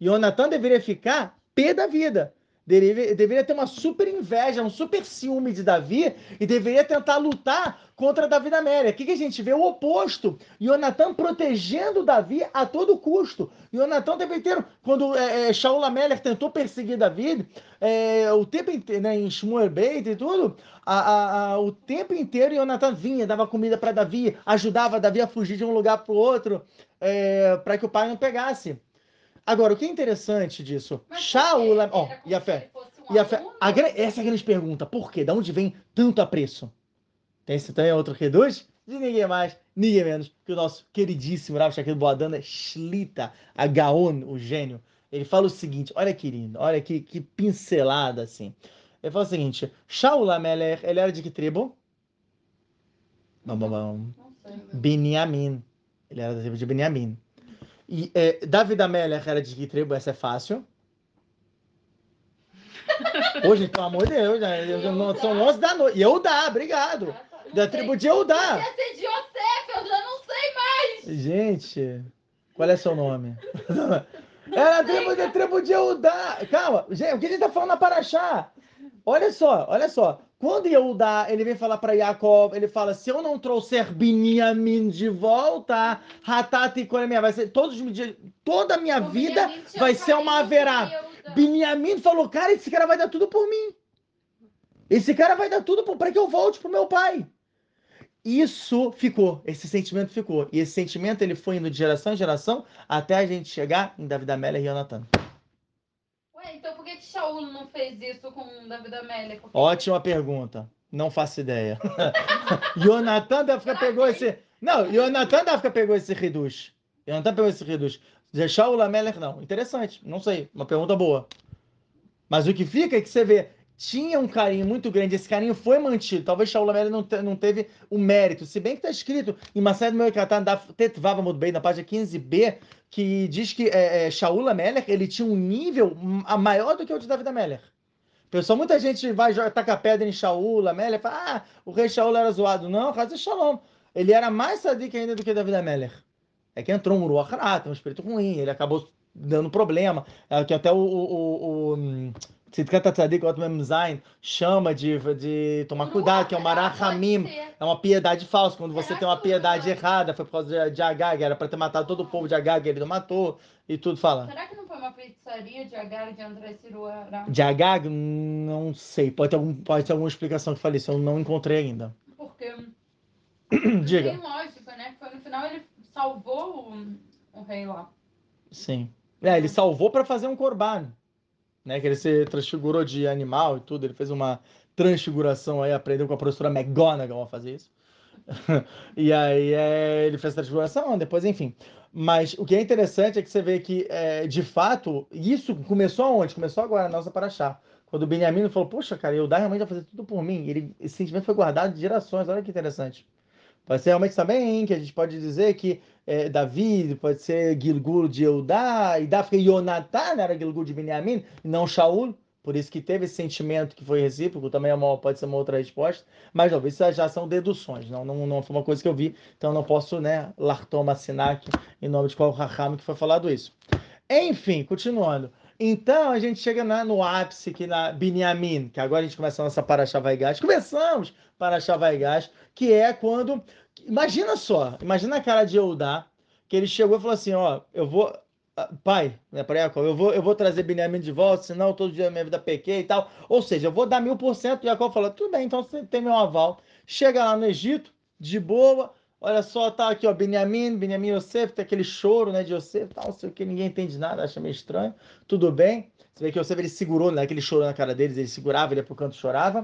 Jonathan deveria ficar pé da vida. Deveria, ter uma super inveja, um super ciúme de Davi e deveria tentar lutar contra Davi da Méria. O que, a gente vê? O oposto. Jonathan protegendo Davi a todo custo. Jonathan deveria ter. Quando é, é, Shaul Améler tentou perseguir Davi, é, o tempo inteiro, né, em Shmuel Beit e tudo, a, a, a, o tempo inteiro Jonathan vinha, dava comida para Davi, ajudava Davi a fugir de um lugar para o outro, é, para que o pai não pegasse. Agora, o que é interessante disso? Shaul, ó, como e a fé? um E a fé, a essa é a grande pergunta. Por quê? Da onde vem tanto apreço? Tem esse também outro reduz? De ninguém mais, ninguém menos que o nosso queridíssimo Rav Shakir Boadana Shlita, a Gaon, o gênio. Ele fala o seguinte, olha que lindo, olha que, que pincelada assim. Ele fala o seguinte, Shaul Amelech, ele era de que tribo? Bam, bam. Não sei. Benyamin. Ele era da tribo de Benyamin. E é, David Amelech era de que tribo? Essa é fácil. Hoje, pelo amor de Deus, né? Eu já não- são 11 da noite. Yehudá, obrigado. Não Da sei. tribo de Yehudá. Ia ser de Yosef, eu já não sei mais. Gente, qual é seu nome? Era a tribo de, tribo de Yehudá. Calma, gente, o que a gente tá falando na Paraxá? Olha só, olha só. Quando Yehudá, ele vem falar para Jacob, ele fala, se eu não trouxer Binyamin de volta, Hatati Koremia, vai ser todos os dias, toda a minha O vida vai ser uma haverá. Binyamin falou, cara, esse cara vai dar tudo por mim. Esse cara vai dar tudo para que eu volte pro meu pai. Isso ficou, esse sentimento ficou. E esse sentimento ele foi indo de geração em geração até a gente chegar em Davi Amélia e Jonathan. Shaul não fez isso com David Amélia? Porque- Ótima pergunta. Não faço ideia. Jonathan da África pegou esse. Não, Jonathan da África pegou esse reduz. Jonathan pegou esse reduz. Deixar o Lameller, não. Interessante. Não sei. Uma pergunta boa. Mas o que fica é que você vê. Tinha um carinho muito grande, esse carinho foi mantido. Talvez Shaul Lameller não, te- não teve o mérito. Se bem que está escrito em Macedo Mercatan da Tetvava bem, na página 15b, que diz que é, é, Shaul ele tinha um nível ma- maior do que o de David Ameller. Pessoal, muita gente vai tacar pedra em Shaul, Amélia, fala, ah, o rei Shaul era zoado. Não, Raza Shalom. Ele era mais sadique ainda do que David Ameller. É que entrou um Ruach um espírito ruim, ele acabou dando problema. É que até o, o, o, o Tzidkat Tzadik, o Mem Zain, chama de, de tomar cuidado, que é o Marachamim. Pode ser. É uma piedade falsa, quando você Será tem uma piedade errada, foi por causa de, de Agag, era para ter matado todo o povo de Agag, ele não matou, e tudo fala. Será que não foi uma pizzaria de Agar de André Ciruará? De Agag, não sei. Pode ter, algum, pode ter alguma explicação que fale isso. Eu não encontrei ainda. Porque Diga. tem lógica, né? Foi no final ele salvou o, o rei lá. Sim. É, ele salvou para fazer um corban, né? Que ele se transfigurou de animal e tudo. Ele fez uma transfiguração aí, aprendeu com a professora McGonagall a fazer isso. e aí é, ele fez a transfiguração, depois, enfim. Mas o que é interessante é que você vê que, é, de fato, isso começou aonde? Começou agora, na nossa Paraxá. Quando o Benjamin falou, puxa, cara, eu dar realmente vai fazer tudo por mim. Ele, esse sentimento foi guardado de gerações, olha que interessante. Pode ser realmente também que a gente pode dizer que é, Davi pode ser Gilgul de Eudá, e Davi Yonatan era Gilgul de Benjamin, e não Shaul. Por isso que teve esse sentimento que foi recíproco, também é uma, pode ser uma outra resposta, mas talvez já são deduções, não, não, não foi uma coisa que eu vi, então não posso, né, lartoma sinak em nome de qual raham que foi falado isso. Enfim, continuando. Então a gente chega na, no ápice aqui na Binyamin, que agora a gente começa a nossa Parashá Gás. Começamos Parashá Gás, que é quando. Imagina só, imagina a cara de Eudá, que ele chegou e falou assim: Ó, eu vou. Ah, pai, né, para Jacob, eu vou, eu vou trazer Binyamin de volta, senão todo dia minha vida pequei e tal. Ou seja, eu vou dar mil por cento. Jacob falou: tudo bem, então você tem meu aval. Chega lá no Egito, de boa, Olha só, tá aqui, ó, Benjamin, Benjamin Yosef, tem aquele choro, né, de Yosef, tal, não sei o que, ninguém entende nada, acha meio estranho. Tudo bem. Você vê que Yosef, ele segurou, né, aquele choro na cara deles, ele segurava, ele ia pro canto chorava.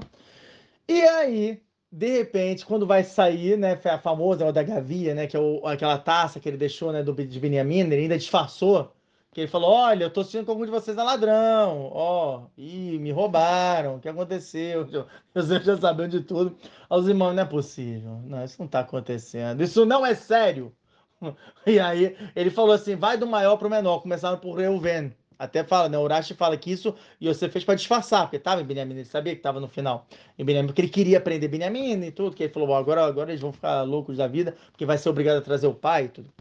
E aí, de repente, quando vai sair, né, a famosa, da Gavia, né, que é o, aquela taça que ele deixou, né, do, de Benjamin, ele ainda disfarçou que ele falou: Olha, eu tô sentindo que algum de vocês é ladrão. Ó, oh, me roubaram. O que aconteceu? José já sabendo de tudo. Aos irmãos, não é possível. Não, isso não tá acontecendo. Isso não é sério. E aí ele falou assim: vai do maior pro menor, começaram por Reuven. Até fala, né? Urashi fala que isso e você fez para disfarçar, porque estava em Benjamin, ele sabia que estava no final em Benjamin, porque ele queria aprender Benjamin e tudo, que ele falou, agora, agora eles vão ficar loucos da vida, porque vai ser obrigado a trazer o pai e tudo.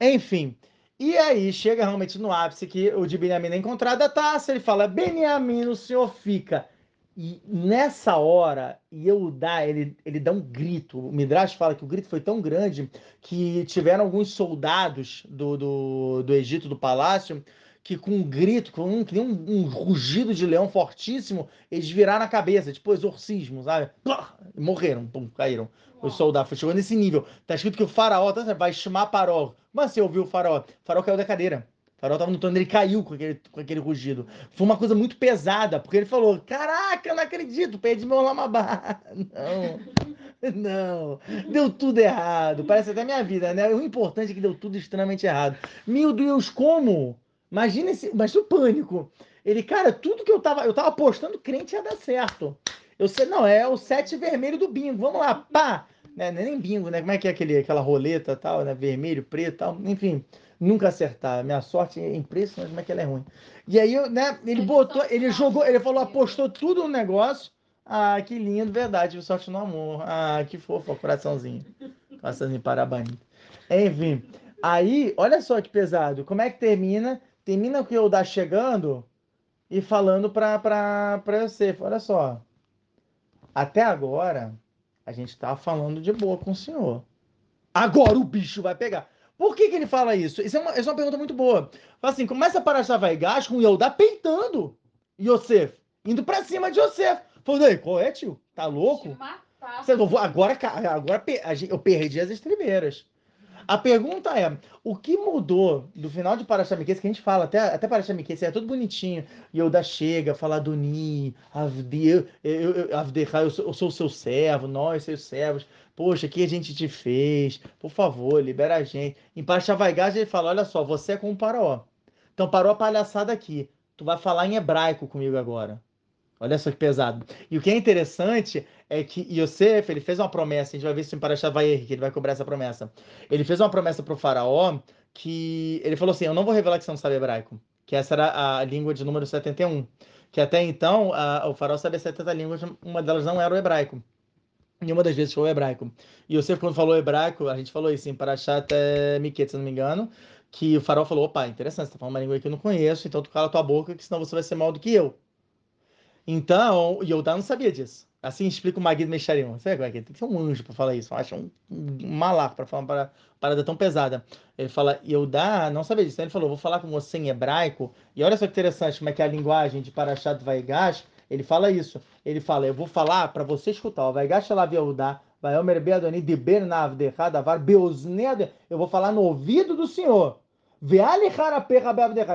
Enfim, e aí chega realmente no ápice que o de Benjamin é encontrado a taça, ele fala, Benjamin, o senhor fica. E nessa hora, Yehudá, ele, ele dá um grito. O Midrash fala que o grito foi tão grande que tiveram alguns soldados do, do, do Egito, do palácio, que com um grito, com um, um, um rugido de leão fortíssimo, eles viraram a cabeça, tipo exorcismo, sabe? morreram, pum, caíram. Os soldados, chegou nesse nível. Tá escrito que o faraó tá, vai chamar Paró. Mas você ouviu o faraó? O faraó caiu da cadeira. O faraó tava no trono, ele caiu com aquele, com aquele rugido. Foi uma coisa muito pesada, porque ele falou: Caraca, eu não acredito, perdi meu lamabá. Não, não, deu tudo errado. Parece até minha vida, né? O importante é que deu tudo extremamente errado. Meu Deus, como? Imagina esse, mas o pânico. Ele, cara, tudo que eu tava, eu tava apostando, crente ia dar certo. Eu sei, não, é o sete vermelho do bingo. Vamos lá, pá né? É nem bingo, né? Como é que é aquele, aquela roleta tal, né? Vermelho, preto tal, enfim, nunca acertar. Minha sorte é impressionante como é que ela é ruim. E aí, né, ele botou, ele jogou, ele falou, apostou tudo no negócio. Ah, que lindo, verdade, sorte no amor. Ah, que fofo, coraçãozinho. Coraçãozinho parabéns. Enfim, aí, olha só que pesado. Como é que termina? Termina com o Yoda chegando e falando para para você, olha só. Até agora, a gente tá falando de boa com o senhor. Agora o bicho vai pegar. Por que, que ele fala isso? Isso é uma, isso é uma pergunta muito boa. Fala assim, começa a parar vai gás com Yehudá peitando Yosef, indo pra cima de Yosef. Falei, qual é, tio? Tá louco? Você, agora, agora eu perdi as estribeiras. A pergunta é: o que mudou do final de Parashamiquês, que a gente fala, até, até Parashamiquês, é tudo bonitinho, e eu da chega, falar do Ni, Avdeha, eu, eu, eu, eu sou o seu servo, nós, seus servos, poxa, o que a gente te fez? Por favor, libera a gente. Em Parashavaigas ele fala: olha só, você é como Paró. Então parou a palhaçada aqui. Tu vai falar em hebraico comigo agora. Olha só que pesado. E o que é interessante é que Yosef, ele fez uma promessa, a gente vai ver se em Parashat Vayer, que ele vai cobrar essa promessa. Ele fez uma promessa para o faraó que ele falou assim, eu não vou revelar que você não sabe hebraico, que essa era a língua de número 71, que até então a, o faraó sabia 70 línguas, uma delas não era o hebraico. Nenhuma das vezes foi o hebraico. E Yosef, quando falou hebraico, a gente falou isso em Parashat é, Miquet, se não me engano, que o faraó falou, opa, interessante, você tá falando uma língua que eu não conheço, então tu cala tua boca, que senão você vai ser mal do que eu. Então, Yoda não sabia disso. Assim explica o Magid Mecharion. Sabe como é é? Tem que ser um anjo para falar isso. Acha um, um malaco para falar uma parada tão pesada. Ele fala, Yoda não sabia disso. Então ele falou, vou falar com você em hebraico. E olha só que interessante como é que é a linguagem de Parashat Vaigash. Ele fala isso. Ele fala, eu vou falar para você escutar. O Vaigash Vaiomer Beadoni de. Eu vou falar no ouvido do Senhor.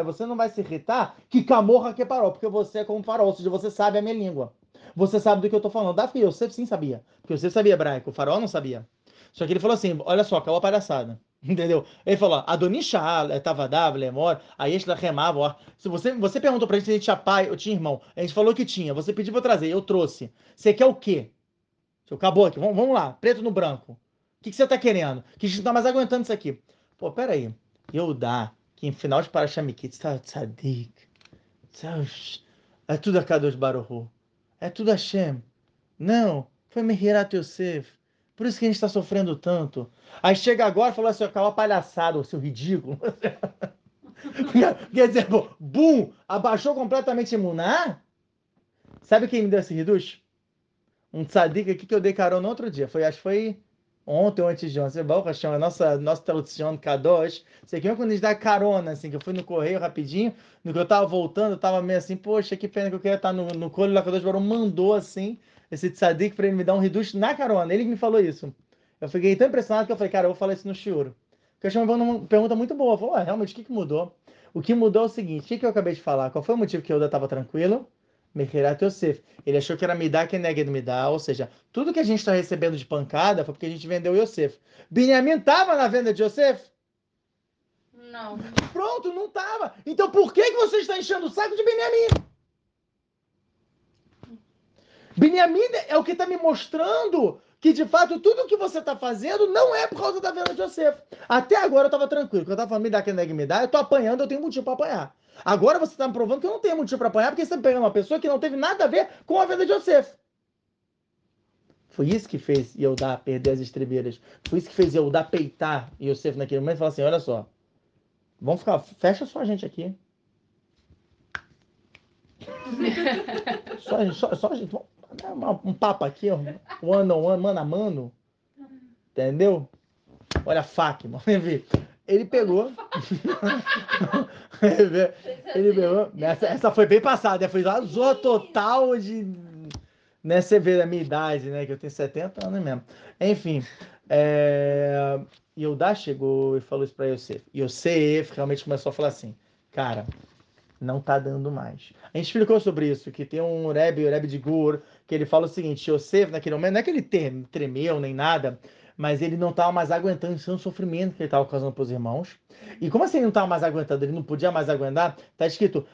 Você não vai se irritar que camorra que parou, porque você é como farol, ou seja, você sabe a minha língua. Você sabe do que eu tô falando. Davi, eu sim sabia. Porque você sabia hebraico, o farol não sabia. Só que ele falou assim: olha só, acabou a palhaçada. Entendeu? Ele falou, Adonishal, estava Dav, Lemor, aí remava, ó. Se você, você perguntou pra gente se a gente tinha pai ou tinha irmão, a gente falou que tinha, você pediu pra eu trazer, eu trouxe. Você quer o quê? Seu caboclo, vamos, vamos lá, preto no branco. O que, que você tá querendo? Que a gente não tá mais aguentando isso aqui. Pô, peraí. Eu dá, que em final de Parashamikit, tzadik, é tudo a Kadosh Baruhu. É tudo Hashem. Não, foi Mehirat Yosef. Por isso que a gente está sofrendo tanto. Aí chega agora e fala assim, acaba palhaçada, seu ridículo. Quer dizer, bum, abaixou completamente imunar? Sabe quem me deu esse reduz? Um tzadik aqui que eu dei carona outro dia. Foi, acho que foi ontem ou antes de ontem. Baruch Hashem, a nossa, nossa tradução Kadosh. Você aqui é quando a gente dá carona, assim, que eu fui no correio rapidinho, no que eu tava voltando, eu tava meio assim, poxa, que pena que eu queria estar no, no colo da Kadosh Baruch mandou assim esse tzadik para ele me dar um reduz na carona. Ele que me falou isso. Eu fiquei tão impressionado que eu falei, cara, eu vou falar isso no shiur. Porque eu achei uma pergunta muito boa. Eu falei, realmente, o que, que mudou? O que mudou é o seguinte, o que, que eu acabei de falar? Qual foi o motivo que eu estava tranquilo? Mechirat Yosef. Ele achou que era Midá que neged Midá, ou seja, tudo que a gente está recebendo de pancada foi porque a gente vendeu Yosef. Benjamin estava na venda de Yosef? Não. Pronto, não estava. Então por que, que você está enchendo o saco de Benjamin? Benjamin é o que está me mostrando que de fato tudo o que você está fazendo não é por causa da venda de Yosef. Até agora eu estava tranquilo, quando eu estava falando me dá que me dá, eu estou apanhando, eu tenho motivo para apanhar. Agora você está me provando que eu não tenho motivo para apanhar, porque você está pegando uma pessoa que não teve nada a ver com a venda de Yosef. Foi isso que fez Yehudá perder as estribeiras. Foi isso que fez Yehudá peitar Yosef naquele momento e falar assim: olha só, vamos ficar, fecha só a gente aqui. só, só, só a gente, um papo aqui, ano a ano, mano a mano. Entendeu? Olha a faca, mano. Ele pegou. ele pegou. Essa, essa foi bem passada, né? foi lá zoa total de. Né, você vê a minha idade, né? Que eu tenho 70 anos mesmo. Enfim. É... Yodá chegou e falou isso para Yosef. Yosef realmente começou a falar assim: Cara, não tá dando mais. A gente explicou sobre isso, que tem um Rebbe, o Rebbe de Gur, que ele fala o seguinte, Yosef, naquele momento, não é que ele tremeu nem nada, mas ele não estava mais aguentando o sofrimento que ele estava causando para os irmãos. E como assim ele não estava mais aguentando? Ele não podia mais aguentar? Está escrito,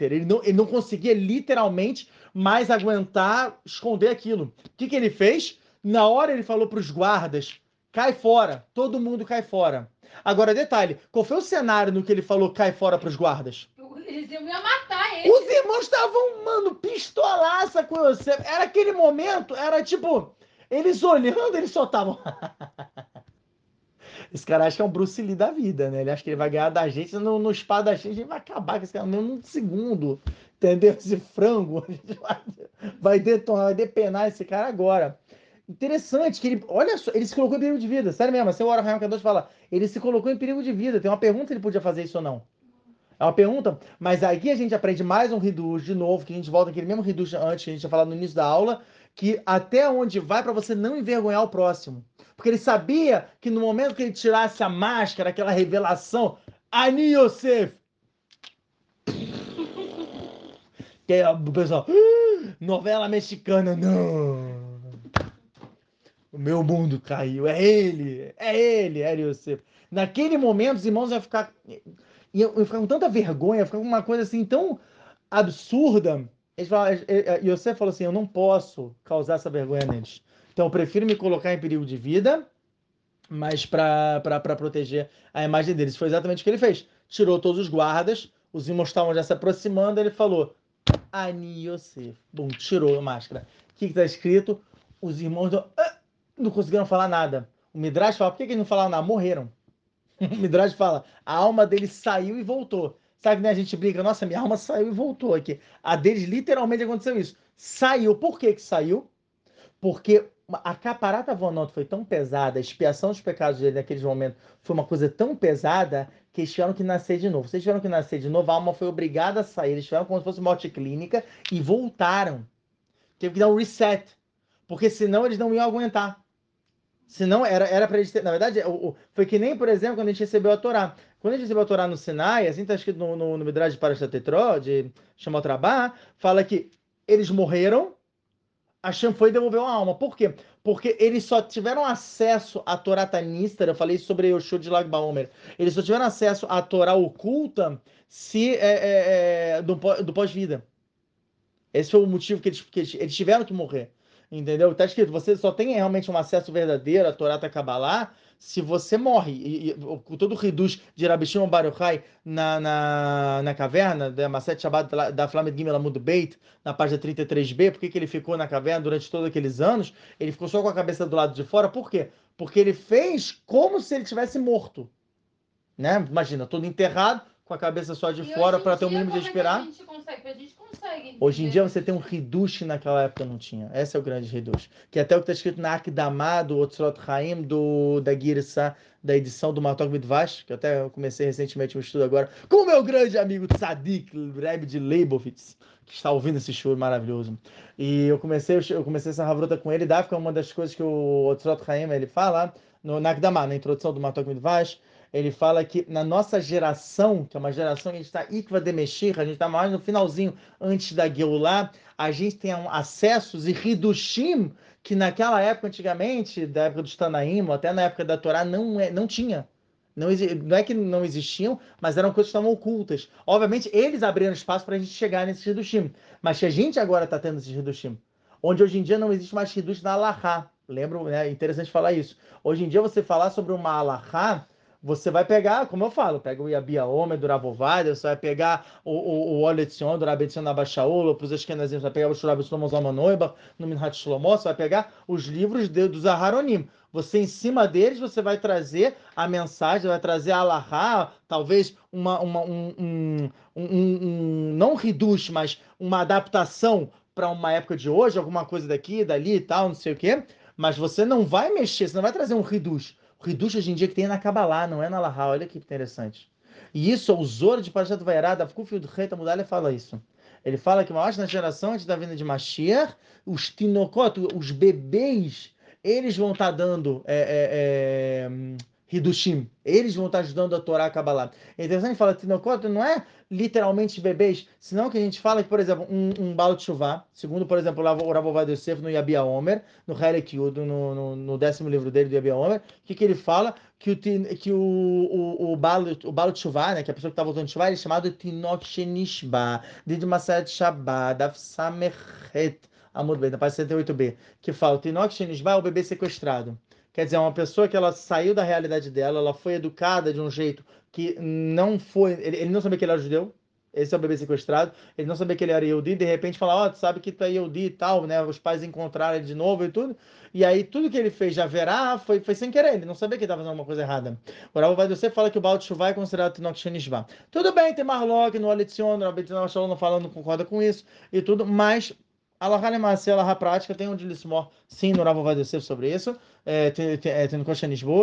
ele não, ele não conseguia literalmente mais aguentar esconder aquilo. O que, que ele fez? Na hora ele falou para os guardas, cai fora, todo mundo cai fora. Agora, detalhe, qual foi o cenário no que ele falou cai fora para os guardas? Eles iam matar ele. Os irmãos estavam, mano, pistolaça com você. Era aquele momento, era tipo, eles olhando, eles só estavam. esse cara acha que é um Bruce Lee da vida, né? Ele acha que ele vai ganhar da gente no, no espadachim, a gente vai acabar com esse cara mesmo segundo. Entendeu? Esse frango. A gente vai, vai detonar, vai depenar esse cara agora. Interessante que ele, olha só, ele se colocou em perigo de vida. Sério mesmo, assim o Ora Rayon fala, ele se colocou em perigo de vida. Tem uma pergunta se ele podia fazer isso ou não. É uma pergunta, mas aqui a gente aprende mais um reduz de novo, que a gente volta aquele mesmo reduz antes que a gente tinha falado no início da aula, que até onde vai para você não envergonhar o próximo. Porque ele sabia que no momento que ele tirasse a máscara, aquela revelação, Ani Yosef, que é o pessoal, ah, novela mexicana, não o meu mundo caiu. É ele, é ele, é Yosef. Naquele momento, os irmãos iam ficar, iam ficar com tanta vergonha, ficar com uma coisa assim tão absurda. Eles falaram, Yosef falou assim: Eu não posso causar essa vergonha neles. Então, eu prefiro me colocar em perigo de vida, mas para proteger a imagem deles. Foi exatamente o que ele fez. Tirou todos os guardas, os irmãos estavam já se aproximando, ele falou: Ani Yosef. Bom, tirou a máscara. O que está escrito? Os irmãos. Do... Ah! não conseguiram falar nada. O Midrash fala, por que, que eles não falaram nada? Morreram. o Midrash fala, a alma deles saiu e voltou. Sabe, né? A gente brinca, nossa, minha alma saiu e voltou aqui. A deles literalmente aconteceu isso. Saiu. Por que que saiu? Porque a caparata vonota foi tão pesada, a expiação dos pecados dele naquele momento foi uma coisa tão pesada que eles tiveram que nascer de novo. Vocês tiveram que nascer de novo, a alma foi obrigada a sair. Eles tiveram como se fosse morte clínica e voltaram. Teve que dar um reset. Porque senão eles não iam aguentar. Senão era, era pra gente ter. Na verdade, foi que nem, por exemplo, quando a gente recebeu a Torá. Quando a gente recebeu a Torá no Sinai, assim tá escrito no, no, no Midrash de Parashatetró, de Shemot Rabá, fala que eles morreram, Hashem foi e devolveu a alma. Por quê? Porque eles só tiveram acesso à Torá Taníster, eu falei sobre o show de Lag Baomer, eles só tiveram acesso à Torá oculta se é, é, é, do, do pós-vida. Esse foi o motivo que eles, que eles, eles tiveram que morrer. Entendeu? Tá escrito, você só tem realmente um acesso verdadeiro à Torá Kabbalah se você morre. E, e todo o reduz de Rabi Shimon Bar Yochai na, na, na caverna, da Maset Shabbat da- da Flamed Gimel Amud Beit, na página 33b, por que ele ficou na caverna durante todos aqueles anos? Ele ficou só com a cabeça do lado de fora, por quê? Porque ele fez como se ele tivesse morto. Né? Imagina, todo enterrado, com a cabeça só de E fora para ter um dia, mínimo de é respirar. Consegue. Hoje em dia você tem um isso. reduche naquela época não tinha. Esse é o grande reduche. Que é até o que está escrito na Akdamá do Otzrot Haim, do, da Girsa, da edição do Matok Midvash, que eu até comecei recentemente um estudo agora, com o meu grande amigo Tzadik, Rebbe de Leibovitz, que está ouvindo esse show maravilhoso. E eu comecei, eu comecei essa ravrota com ele, Dafka, uma das coisas que o Otzrot Haim ele fala, no, na Akdamá, na introdução do Matok Midvash, ele fala que na nossa geração, que é uma geração que a gente está Ikva de Meshir, a gente está mais no finalzinho antes da Geulah, a gente tem acessos e Hidushim, que naquela época, antigamente, da época dos Tanaim, até na época da Torá, não, é, não tinha. Não, não é que não existiam, mas eram coisas que estavam ocultas. Obviamente, eles abriram espaço para a gente chegar nesses Hidushim. Mas que a gente agora está tendo esses Hidushim. Onde hoje em dia não existe mais Hidush na Alahá. Lembro, né? É interessante falar isso. Hoje em dia, você falar sobre uma Alahá, você vai pegar, como eu falo, pega o Yabia Omer do Ravovada, você vai pegar o, o, o óleo de Sion do Rabetzion Abashaul, para os Ashkenazim, você vai pegar o Shurab Shlomo Zalmanoiba, no Minhat Shlomo, você vai pegar os livros de, dos Aharonim. Você, em cima deles, você vai trazer a mensagem, vai trazer a Alahá, talvez uma, uma, um, um, um, um- não reduche, mas uma adaptação para uma época de hoje, alguma coisa daqui, dali e tal, não sei o quê. Mas você não vai mexer, você não vai trazer um reduche. O reduche hoje em dia que tem é na Kabbalah, não é na Lahá. Olha que interessante. E isso, o Zoro de Parashat Vayarad, Avkufio do Rei Tamudalha fala isso. Ele fala que mais na geração antes da vinda de Mashiach, os tinokot, os bebês, eles vão estar dando é, é, é, Hidushim. Eles vão estar ajudando a Torá a Kabbalah. É interessante falar tinokot não é literalmente bebês, senão que a gente fala que, por exemplo, um, um Baal Tshuva, segundo, por exemplo, o Ravovad Yosef no Yabia Omer, no Helek Yud, no, no, no décimo livro dele do Yabia Omer, o que, que ele fala? Que o, que o, o, o Baal, o Baal Tshuva, né, que é a pessoa que está voltando de Tshuva, ele é chamado Tinok Shenishba, de Masayat Shabbat, Daf Samerhet, Amud Beit, na página 68b, que fala, Tinok Shenishba é o bebê sequestrado. Quer dizer, é uma pessoa que ela saiu da realidade dela, ela foi educada de um jeito que não foi. Ele, ele não sabia que ele era judeu. Esse é o bebê sequestrado. Ele não sabia que ele era Yehudi. De repente fala: Ó, tu sabe que tu é Yehudi e tal, né? Os pais encontraram ele de novo e tudo. E aí tudo que ele fez já verá foi, foi sem querer. Ele não sabia que ele estava fazendo alguma coisa errada. O vai você fala que o Baal Shuvah é considerado Shenishba. Tudo bem, tem Marlock no Alitzion, no Rabbeinu Shalom não falando, não concorda com isso e tudo, mas. Alahá Lemase, Alahá Prática, tem um de Lismor, sim, no Rav vai Yosef sobre isso. É, tem, tem, é, tem no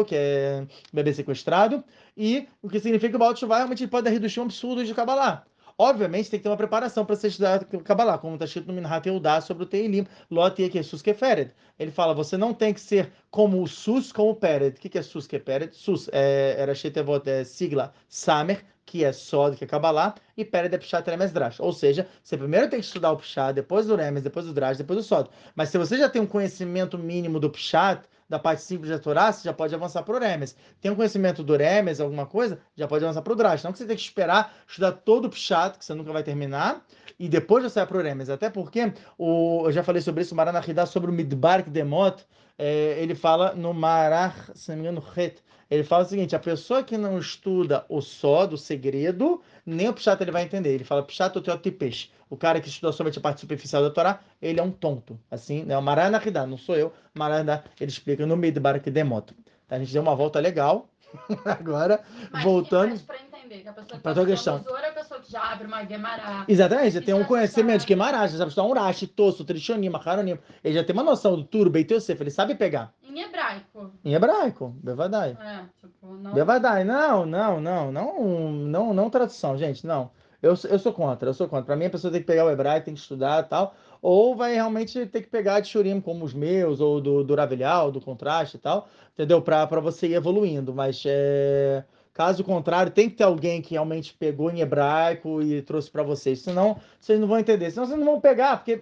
que é bebê sequestrado. E o que significa que o Baal Tshuva realmente pode dar redução absurdo de Kabbalah. Obviamente tem que ter uma preparação para ser estudado Kabbalah, como está escrito no Minhat Eudá sobre o Teilim, Lot e Sus Kefered. Ele fala, você não tem que ser como o Sus, como o Pered. O que que é Sus Kefered? Sus é, era Shetevot, é sigla Samer, que é Sod, que é Kabbalah, e Pered é Pshat Remes Drash. Ou seja, você primeiro tem que estudar o Pshat, depois o Remes, depois o Drash, depois o Sod. Mas se você já tem um conhecimento mínimo do Pshat, da parte simples da Torá, você já pode avançar para o Remes. Tem um conhecimento do Remes, alguma coisa, já pode avançar para o Drash. Não que você tem que esperar estudar todo o Pshat, que você nunca vai terminar, e depois já sai para o Remes. Até porque, o, eu já falei sobre isso, o Maranahidá, sobre o Midbar Demot, é, ele fala no Marach, se não me engano, Het, ele fala o seguinte, a pessoa que não estuda o só do segredo, nem o Pshat ele vai entender. Ele fala Pshat Oteotipesh. O cara que estuda somente a parte superficial da Torá, ele é um tonto. Assim, né? O Maranahidá, não sou eu. Maranahidá, ele explica no Midbar Demot. A gente deu uma volta legal. Agora, Mas, voltando... entender, que a pessoa que Pra tá tua questão. É a pessoa que já abre uma Gemara. Exatamente, tem um conhecimento sabe. de Guimarães, já sabe estudar um Rashi, Tosso, Trishonim, Maharonim. Ele já tem uma noção do Turo, Beit Yosef, ele sabe pegar. Em hebraico. Em hebraico, Bevadai. É, tipo, não. Bevadai, não, não, não, não, não, não tradução, gente, não. Eu, eu sou contra, eu sou contra. Para mim, a pessoa tem que pegar o hebraico, tem que estudar e tal, ou vai realmente ter que pegar de shurim como os meus, ou do, do Ravelhal, do contraste e tal, entendeu? Para você ir evoluindo. Mas é, caso contrário, tem que ter alguém que realmente pegou em hebraico e trouxe para vocês. Senão, vocês não vão entender. Senão, vocês não vão pegar, porque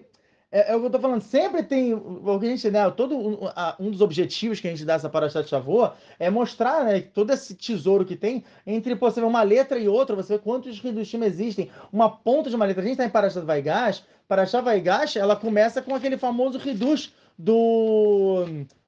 é, é, o que eu tô falando, sempre tem o que a gente, né, todo um, um dos objetivos que a gente dá essa Parashat Shavuot é mostrar, né, todo esse tesouro que tem entre, você vê uma letra e outra, você vê quantos Hidushim existem, uma ponta de uma letra. A gente tá em Parashat Vaigash, Parashat Vaigash, ela começa com aquele famoso Hidush do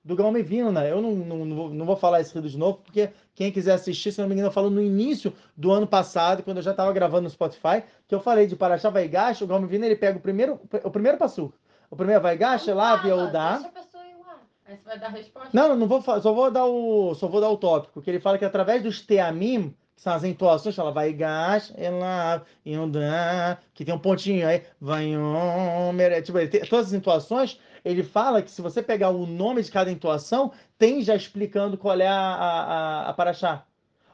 do Galme Vino, né? Eu não, não, não, vou falar esse Hidush de novo, porque quem quiser assistir, se não me engano, eu falo no início do ano passado, quando eu já estava gravando no Spotify, que eu falei de Paraxá Vaigash, o Galme Vino, ele pega o primeiro, o primeiro passo. O primeiro Vaigash, lá, via o dá. Deixa a pessoa ir lá. Aí você vai dar a resposta. Não, não vou só vou dar o, só vou dar o tópico, que ele fala que através dos teamim, que são as entoações, fala vai gash, ela, yondá, que tem um pontinho aí, vai omer, tipo, ele tem, todas as entoações, ele fala que se você pegar o nome de cada entoação, tem já explicando qual é a, a, a, paraxá.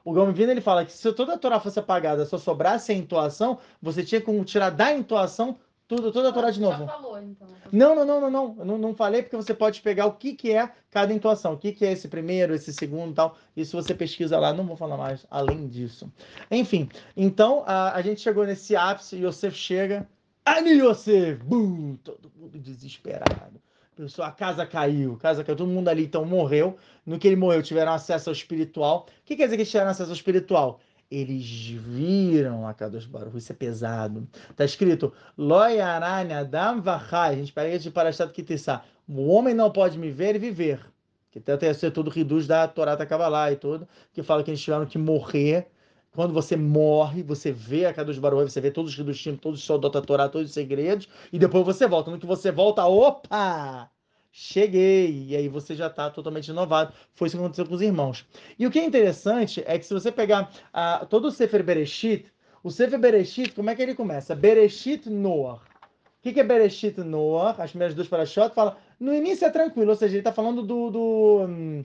O Gomvino ele fala que se toda a Torá fosse apagada, só sobrasse a entoação, você tinha que tirar da entoação tudo, toda a Torá de novo. Falou, então. Não, não, não, não, não. Não, não falei porque você pode pegar o que, que é cada entoação, o que, que é esse primeiro, esse segundo e tal. Isso você pesquisa lá, não vou falar mais além disso. Enfim, então a, a gente chegou nesse ápice, Yosef chega. Ani Yosef! Bum! Todo mundo desesperado. Pessoal, a casa caiu, casa caiu, todo mundo ali então morreu. No que ele morreu, tiveram acesso ao espiritual. O que quer dizer que eles tiveram acesso ao espiritual? eles viram a Kadosh Baruch isso é pesado. Está escrito, Loyarani Adam Vachai, a gente pega de Parashat Kitissá, o homem não pode me ver e viver. Que até ser todo reduz da Torá da Kabbalah e tudo, que fala que eles tiveram que morrer. Quando você morre, você vê a Kadosh Baruch você vê todos os Hidushim, todos os soldados da Torá, todos os segredos, e depois você volta. No que você volta, opa! cheguei, e aí você já está totalmente renovado. Foi isso que aconteceu com os irmãos. E o que é interessante é que se você pegar uh, todo o Sefer Bereshit, o Sefer Bereshit, como é que ele começa? Bereshit Noah. O que, que é Bereshit Noah? As primeiras duas parashot fala, no início é tranquilo, ou seja, ele está falando do, do hum,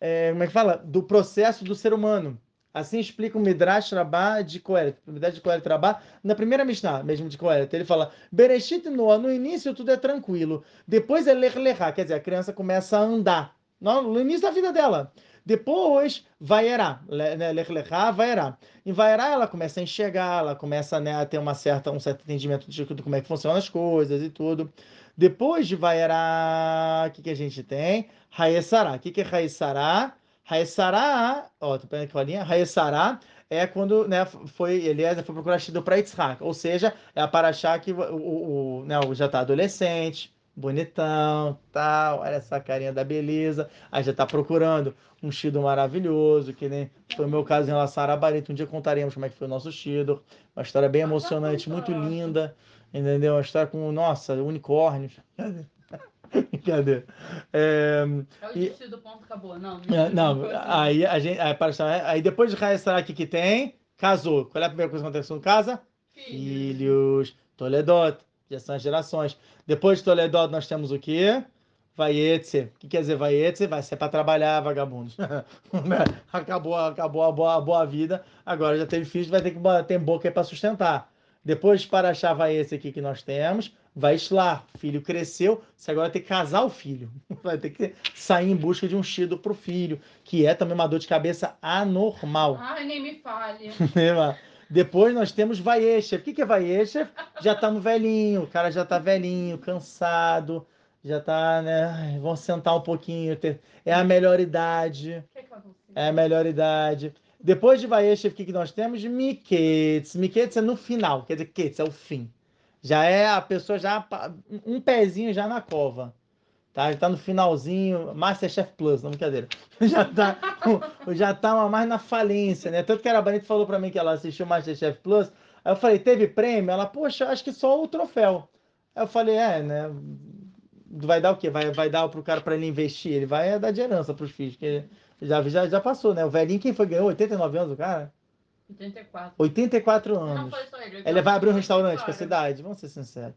é, como é que fala? Do processo do ser humano. Assim explica o Midrash Rabá de Coelet. O Midrash de Coelet Rabá, na primeira Mishnah mesmo de Coelet, ele fala: Bereshit Noah, no início tudo é tranquilo. Depois é ler lerá, quer dizer, a criança começa a andar. No início da vida dela. Depois, vaierá, lerá, vaierá. Em vaierá ela começa a enxergar, ela começa né, a ter uma certa, um certo entendimento de como é que funcionam as coisas e tudo. Depois de vaierá, o que, que a gente tem? Raessará. O que, que é Raessará? Haesará, ó, tô pegando aqui a linha, Haesará é quando né, foi, Eliezer foi procurar Shido para Yitzhak, ou seja, é a paraxá que o, o, o, né, já está adolescente, bonitão, tal, olha essa carinha da beleza, aí já está procurando um Shido maravilhoso, que nem foi o meu caso em relação a Arabarito, um dia contaremos como é que foi o nosso Shido, uma história bem emocionante, muito linda, entendeu? Uma história com, nossa, unicórnios, Brincadeira. É, é o e, do ponto acabou, não. Não, é, não aí a gente. Aí, para, aí depois de Raia que tem, casou. Qual é a primeira coisa que acontece com casa? Filhos. Filhos. Toledot. Já são as gerações. Depois de Toledot, nós temos o quê? Vaietze. O que quer dizer Vaietze? Vai ser para trabalhar, vagabundos. acabou, acabou a boa, a boa vida. Agora já teve filhos, vai ter que ter boca para sustentar. Depois para achar Vaietze aqui que nós temos vai lá, filho cresceu, você agora tem que casar o filho. Vai ter que sair em busca de um chido para o filho, que é também uma dor de cabeça anormal. Ai, nem me fale. Depois nós temos Vaieshev. O que, que é Vaieshev? Já tá no velhinho, o cara já tá velhinho, cansado, já tá, né? Vamos sentar um pouquinho. É a melhor idade. É a melhor idade. Depois de Vaieshev, o que, que nós temos? Miketz. Miketz é no final, quer dizer, Ketz é o fim. Já é a pessoa já um pezinho já na cova. Tá? Já tá no finalzinho, Masterchef Plus, não brincadeira. Já tá, já tá mais na falência, né? Tanto que a Bonita falou para mim que ela assistiu Masterchef Plus. Aí eu falei, teve prêmio? Ela, poxa, acho que só o troféu. Aí eu falei, é, né? Vai dar o quê? Vai, vai dar pro cara para ele investir? Ele vai dar de herança pros filhos, que já, já, já passou, né? O velhinho, quem foi ganhou? 89 anos o cara? 84. 84 anos. Não foi só ele. Ele vai abrir um restaurante com a cidade, vamos ser sinceros.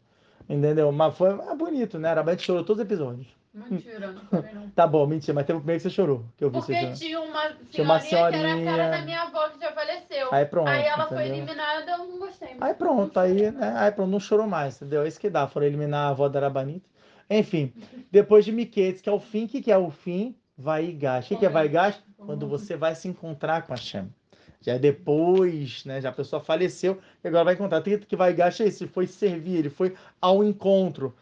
Entendeu? Mas foi é bonito, né? Arabete chorou todos os episódios. Mentira, não tá bom, mentira, mas teve o primeiro que você chorou. Que eu vi Porque você tinha uma tinha uma senhorinha que era a cara da minha avó que já faleceu. Aí pronto. Aí ela entendeu? foi eliminada, eu não gostei Aí pronto, aí, né? Aí pronto, não chorou mais, entendeu? É isso que dá, foram eliminar a avó da Arabanita. Enfim, depois de Miquetes, que é o fim, o que, que é o fim? Vai gash. O que, que é vai gash? Quando você vai se encontrar com a Shem. Já depois, né? Já a pessoa faleceu e agora vai encontrar. O que vai gash é isso, foi servir, ele foi ao encontro.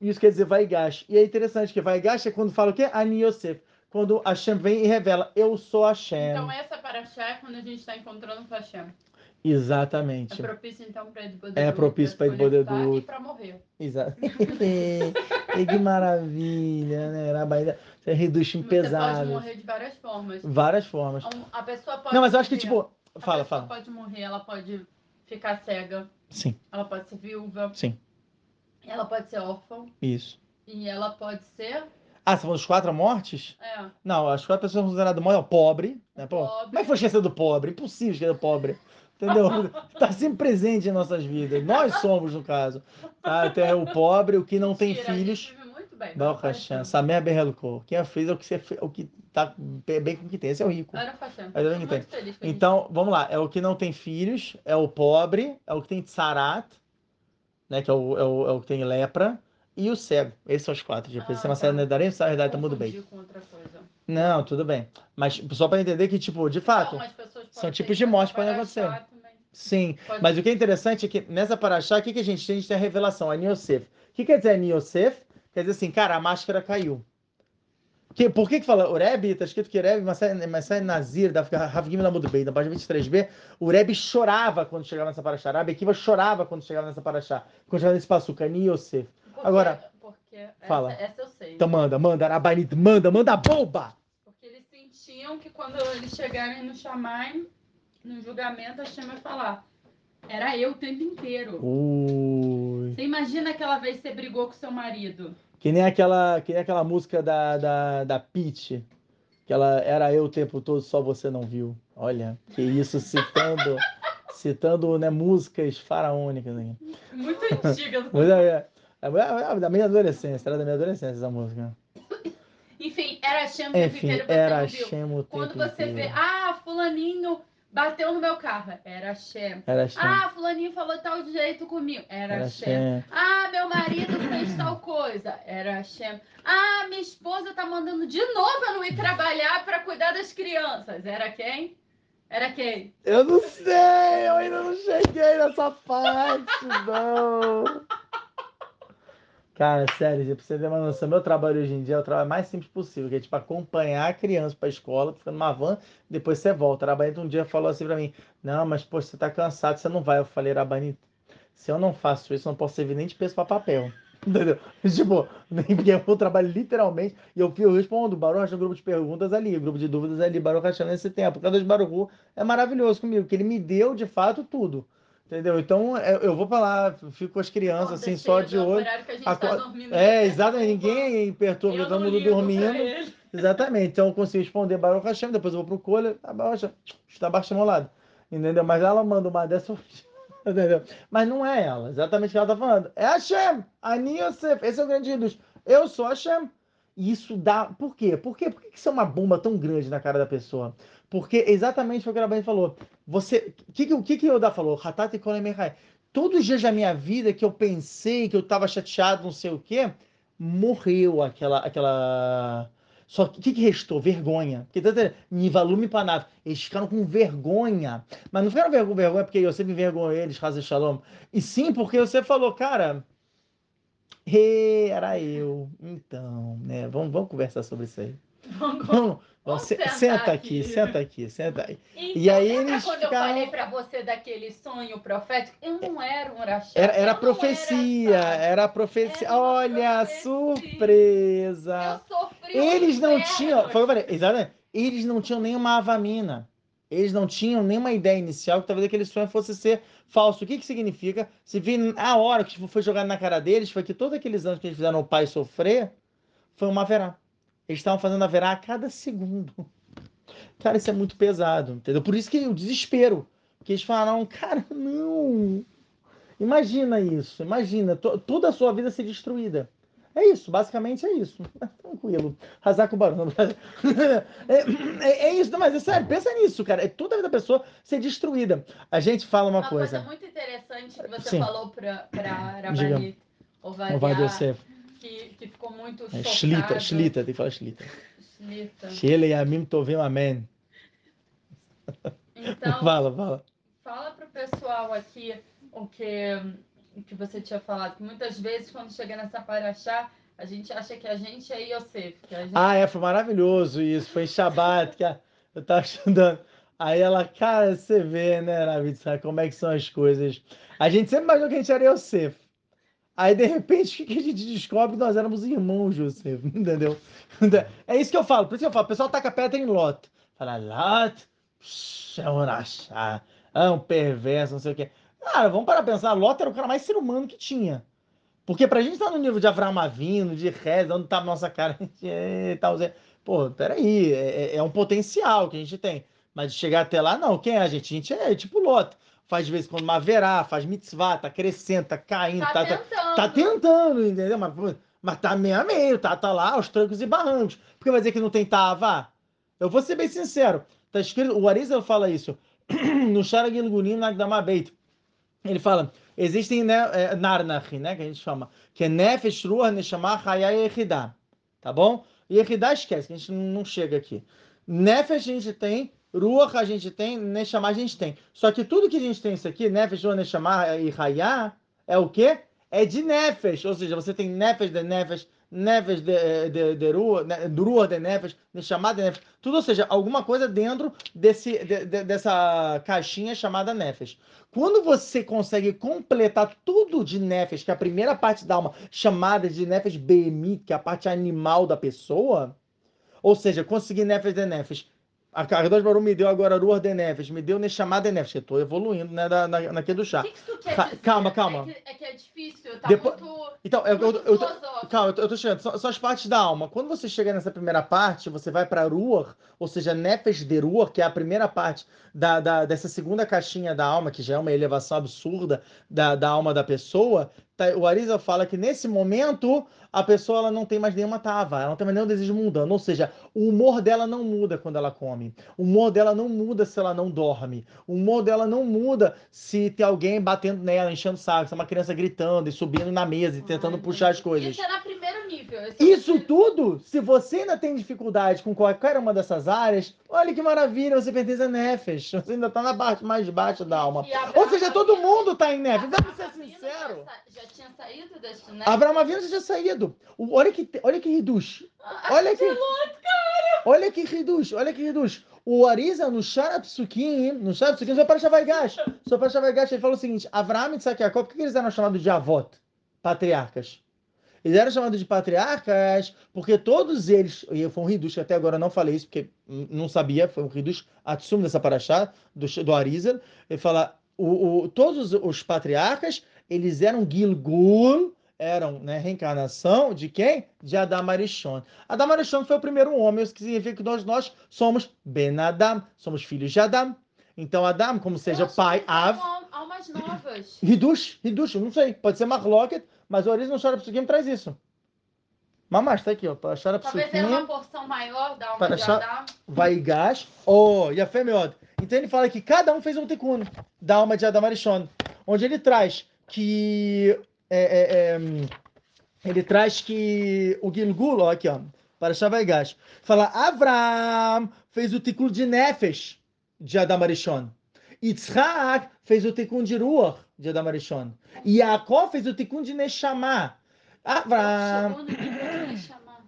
Isso quer dizer vai gash. E é interessante que vai gash é quando fala o quê? Ani Yosef. Quando a Shem vem e revela, eu sou a Shem. Então essa paraxá é quando a gente está encontrando com a Shem. Exatamente. É propício então para Edbodedu. É propício para Edbodedu. E para morrer. Exato. e que maravilha, né? Rabaída, você reduz em pesadas. Você pode morrer de várias formas. Várias formas. A pessoa pode Não, mas eu acho que tipo, fala, a fala. pode morrer, ela pode ficar cega. Sim. Ela pode ser viúva. Sim. Ela pode ser órfã. Isso. E ela pode ser ah, falou dos quatro mortes? É. Não, as quatro pessoas são consideradas mortes. Pobre. Né? pobre. Como é que foi esquecer do pobre? Impossível esquecer do pobre. Entendeu? Está sempre presente em nossas vidas. Nós somos, no caso. Tá? Até então, o pobre, o que não tem Mentira, filhos. Bem. Baruch Hashem. Samer Berreluko. Quem fez é o que, você, o que tá bem com o que tem. Esse é o rico. Baruch Hashem. É o que tem. Então, vamos lá. É o que não tem filhos, é o pobre, é o que tem tsarat, né? que é o, é o, é o que tem lepra, e o cego. Esses são os quatro. Ah, você é uma série tá. Nedarim, a verdade tá muito bem. Não, tudo bem. Mas só para entender que, tipo, de fato, não, são tipos de morte que podem acontecer. Também. Sim, Pode mas o que é interessante é que nessa paraxá, o que, que a gente tem? A gente tem a revelação, a Niosef. O que quer dizer a Niosef? Quer dizer assim, cara, a máscara caiu. Que, por que que fala? O Rebbe, tá escrito que o Rebbe, Masai Nazir, da Ravgim Lamud Bey, na página 23b, o Rebbe chorava quando chegava nessa paraxá. Rabi Akiva chorava quando chegava nessa paraxá. Quando chegava nesse passuca, Niosef. Agora, porque fala. Essa, essa eu sei. Então manda, manda, Arabanito, manda, manda bomba! Porque eles sentiam que quando eles chegarem no Shamai, no julgamento, a Shem vai falar. Era eu o tempo inteiro. Ui. Você imagina aquela vez que você brigou com seu marido? Que nem aquela, que nem aquela música da, da, da Peach, que ela era eu o tempo todo, só você não viu. Olha, que isso citando, citando né, músicas faraônicas. Né? Muito antigas. Muito, é, é, é, da minha adolescência, era da minha adolescência essa música. Enfim, era Shem o tempo inteiro, você era. Shem o tempo Quando você inteiro. vê, ah, fulaninho bateu no meu carro, era Shem. Era. Ah, fulaninho falou tal jeito comigo, era, Era. Shem. Ah, meu marido fez tal coisa, era Shem. Ah, minha esposa tá mandando de novo eu não ir trabalhar para cuidar das crianças, era quem? Era quem? Eu não sei, eu ainda não cheguei nessa parte, não. Cara, sério, pra você ter uma noção, meu trabalho hoje em dia é o trabalho mais simples possível, que é tipo acompanhar a criança pra escola, fica numa van, depois você volta. A um dia falou assim pra mim: Não, mas pô, você tá cansado, você não vai. Eu falei, Rabanita, se eu não faço isso, eu não posso servir nem de peso pra papel. Entendeu? Tipo, nem porque eu trabalho literalmente, e eu, eu respondo, Baruch no grupo de perguntas ali, grupo de dúvidas ali, Baruch achando nesse tempo. Cada de Baruch é maravilhoso comigo, que ele me deu de fato tudo. Entendeu? Então é, eu vou pra lá, fico com as crianças, assim, só de olho. Tá é, exatamente, ninguém perturba, todo mundo dormindo. Exatamente, então eu consigo responder Baruch Hashem, depois eu vou pro colha, tá Baruch está baixo molado. Entendeu? Mas ela manda uma dessa, entendeu? Mas não é ela, exatamente o que ela tá falando. É Hashem, Ani Yosef, esse é o grande ídolo. Eu sou Hashem. E isso dá. Por quê? Por quê? Por que isso é uma bomba tão grande na cara da pessoa? Porque exatamente foi o que a Rabani falou. Você, o que, que, que Yoda falou? Hatati Kolemechai. Todos os dias da minha vida que eu pensei que eu estava chateado, não sei o quê, morreu aquela. aquela... Só que o que, que, restou? Vergonha. Porque tanto Nivalume Panav. Eles ficaram com vergonha. Mas não ficaram com vergonha porque eu sempre envergonhei eles, Raza Shalom. E sim porque você falou, cara. Era eu. Então, né? Vamos, vamos conversar sobre isso aí. Vamos, senta aqui. aqui. senta aqui, senta aí. Então, e aí eles quando ficaram... eu falei para você daquele sonho profético? Eu não era um Urachá. Era, era profecia, era, era profecia. Era Olha, profecia. surpresa. Eu sofri Eles um não tinham, foi falei, exatamente. Eles não tinham nenhuma avamina. Eles não tinham nenhuma ideia inicial que talvez aquele sonho fosse ser falso. O que, que significa? Se vir a hora que foi jogado na cara deles, foi que todos aqueles anos que eles fizeram o pai sofrer, foi uma verá. Eles estavam fazendo a verá a cada segundo. Cara, isso é muito pesado, entendeu? Por isso que o desespero. Porque eles falaram, cara, não. Imagina isso, imagina, to toda a sua vida ser destruída. É isso, basicamente é isso. Tranquilo. Razar com o barulho. É, é, é, isso, não, mas é sério, pensa nisso, cara. É toda a vida da pessoa ser destruída. A gente fala uma, uma coisa. Uma coisa muito interessante que você Sim. falou para Rabanit Ovadia Yosef. Que, que ficou muito É. Shlita, Shlita, tem que falar Shlita. Shlita. Shele Yamim Tovim Amen. Então, Fala, fala. fala pro pessoal aqui o que, o que você tinha falado. Que muitas vezes, quando chega nessa paraxá, a gente acha que a gente é Yosef. Gente... Ah, é, foi maravilhoso isso. Foi em Shabbat, que eu tava estudando. Aí ela, cara, você vê, né, sabe como é que são as coisas. A gente sempre imaginou que a gente era Yosef. Aí, de repente, o que a gente descobre? Nós éramos irmãos, Yosef, entendeu? É isso que eu falo, por isso que eu falo, o pessoal taca pedra em Lot. Fala, Lot, é um rachá, é um perverso, não sei o quê. Cara, vamos para pensar, Lot era o cara mais ser humano que tinha. Porque pra gente estar no nível de Avram Avino, de Rez, onde tá a nossa cara, a gente é, tal, Zé. pô, peraí, é, é- é um potencial que a gente tem. Mas de chegar até lá, não, quem é a gente? A gente é tipo Lot. Faz de vez em quando uma verá, faz mitzvah, tá crescendo, tá caindo, tá, tá, tá, tentando. tá tentando, entendeu? Mas, mas tá meio a meio, tá, tá lá aos trancos e barrancos. Porque vai dizer que não tem tava? Eu vou ser bem sincero. Tá escrito, o Arizal fala isso no Shara Gilgunim Nagdama Beit. Ele fala, existem né, é, Narnach, né, que a gente chama, que é Nefesh, Ruach, Neshama, Hayah tá bom? E Yehidah esquece, que a gente não chega aqui. Nefesh a gente tem, Ruach a gente tem, Neshama a gente tem. Só que tudo que a gente tem isso aqui, Nefesh, Ruach, Neshama e Hayah, é o quê? É de Nefesh, ou seja, você tem Nefesh de Nefesh, Nefesh de, de, de Ruach, ne- Ruach de Nefesh, Neshama de Nefesh, tudo, ou seja, alguma coisa dentro desse, de- de- dessa caixinha chamada Nefesh. Quando você consegue completar tudo de Nefesh, que é a primeira parte da alma, chamada de Nefesh Behemit, que é a parte animal da pessoa, ou seja, conseguir Nefesh de Nefesh. A Cardoso Baru me deu agora Ruach de Nefesh, me deu Neshama de Nefesh, eu estou evoluindo né, na, na, naquele do O chá. que, que isso quer Ca- dizer? calma, calma. É que é, que é difícil, tá Depois- muito, Então, eu, eu, muito eu, filosófico. Calma, eu tô, eu tô chegando. São, são as partes da alma. Quando você chega nessa primeira parte, você vai para Ruach, ou seja, Nefesh de Ruach, que é a primeira parte da, da- dessa segunda caixinha da alma, que já é uma elevação absurda da, da alma da pessoa. Tá? o Arisa fala que nesse momento a pessoa ela não tem mais nenhuma tava, ela não tem mais nenhum desejo mudando. Ou seja, o humor dela não muda quando ela come. O humor dela não muda se ela não dorme. O humor dela não muda se tem alguém batendo nela, enchendo o saco, se é uma criança gritando e subindo na mesa e tentando Ai, puxar as coisas. Isso é na primeiro nível. Isso primeiro- tudo, se você ainda tem dificuldade com qualquer uma dessas áreas, olha que maravilha, você pertence a Nefesh. Você ainda está na parte mais baixa da alma. Ou seja, todo mundo está em Nefesh. Vamos ser sincero. Já, tinha saído desse, né? Abraão Avinu já tinha saído. Olha que, olha que reduz. Olha que, olha que reduz. Olha que reduz. O Ariza, no Sharap Sukim, no Sharap Sukim, só para Shavaigash. Só para Shavaigash, ele falou o seguinte: Avraham e Isaac Jacob, por que eles eram chamados de avot? Patriarcas. Eles eram chamados de patriarcas porque todos eles, e foi um Hidush, que até agora eu não falei isso, porque não sabia, foi um Hidush Atsum dessa paraxá, do, do Arizal. Ele fala, o, o- todos os patriarcas, eles eram Gilgul, eram né, reencarnação de quem? De Adam Arishon. Adam Arishon foi o primeiro homem, isso que significa que nós, nós somos Ben Adam, somos filhos de Adam. Então Adam, como seja pai, Av, al- Almas novas. Hidush, Hidush, não sei, pode ser Marloket, mas o Oriz no Shara Psukim traz isso. Mamás, tá aqui, ó. Para Shara Talvez era uma Psukim, porção maior da alma Para de achar- Adão. Vaigash, oh, Yafé Meod. Então ele fala que cada um fez um tikkun da alma de Adam Arishon, onde ele traz que é, é, é, ele traz que o Gilgul, ó, aqui, ó, para Shavaigash, fala Avram fez o tikkun de Nefesh de Adam Arishon. Yitzhak fez o tikkun de Ruach de Adam Arishon. E Yaakov fez o tikkun de Neshama. Avram Chegou no nível de chamar.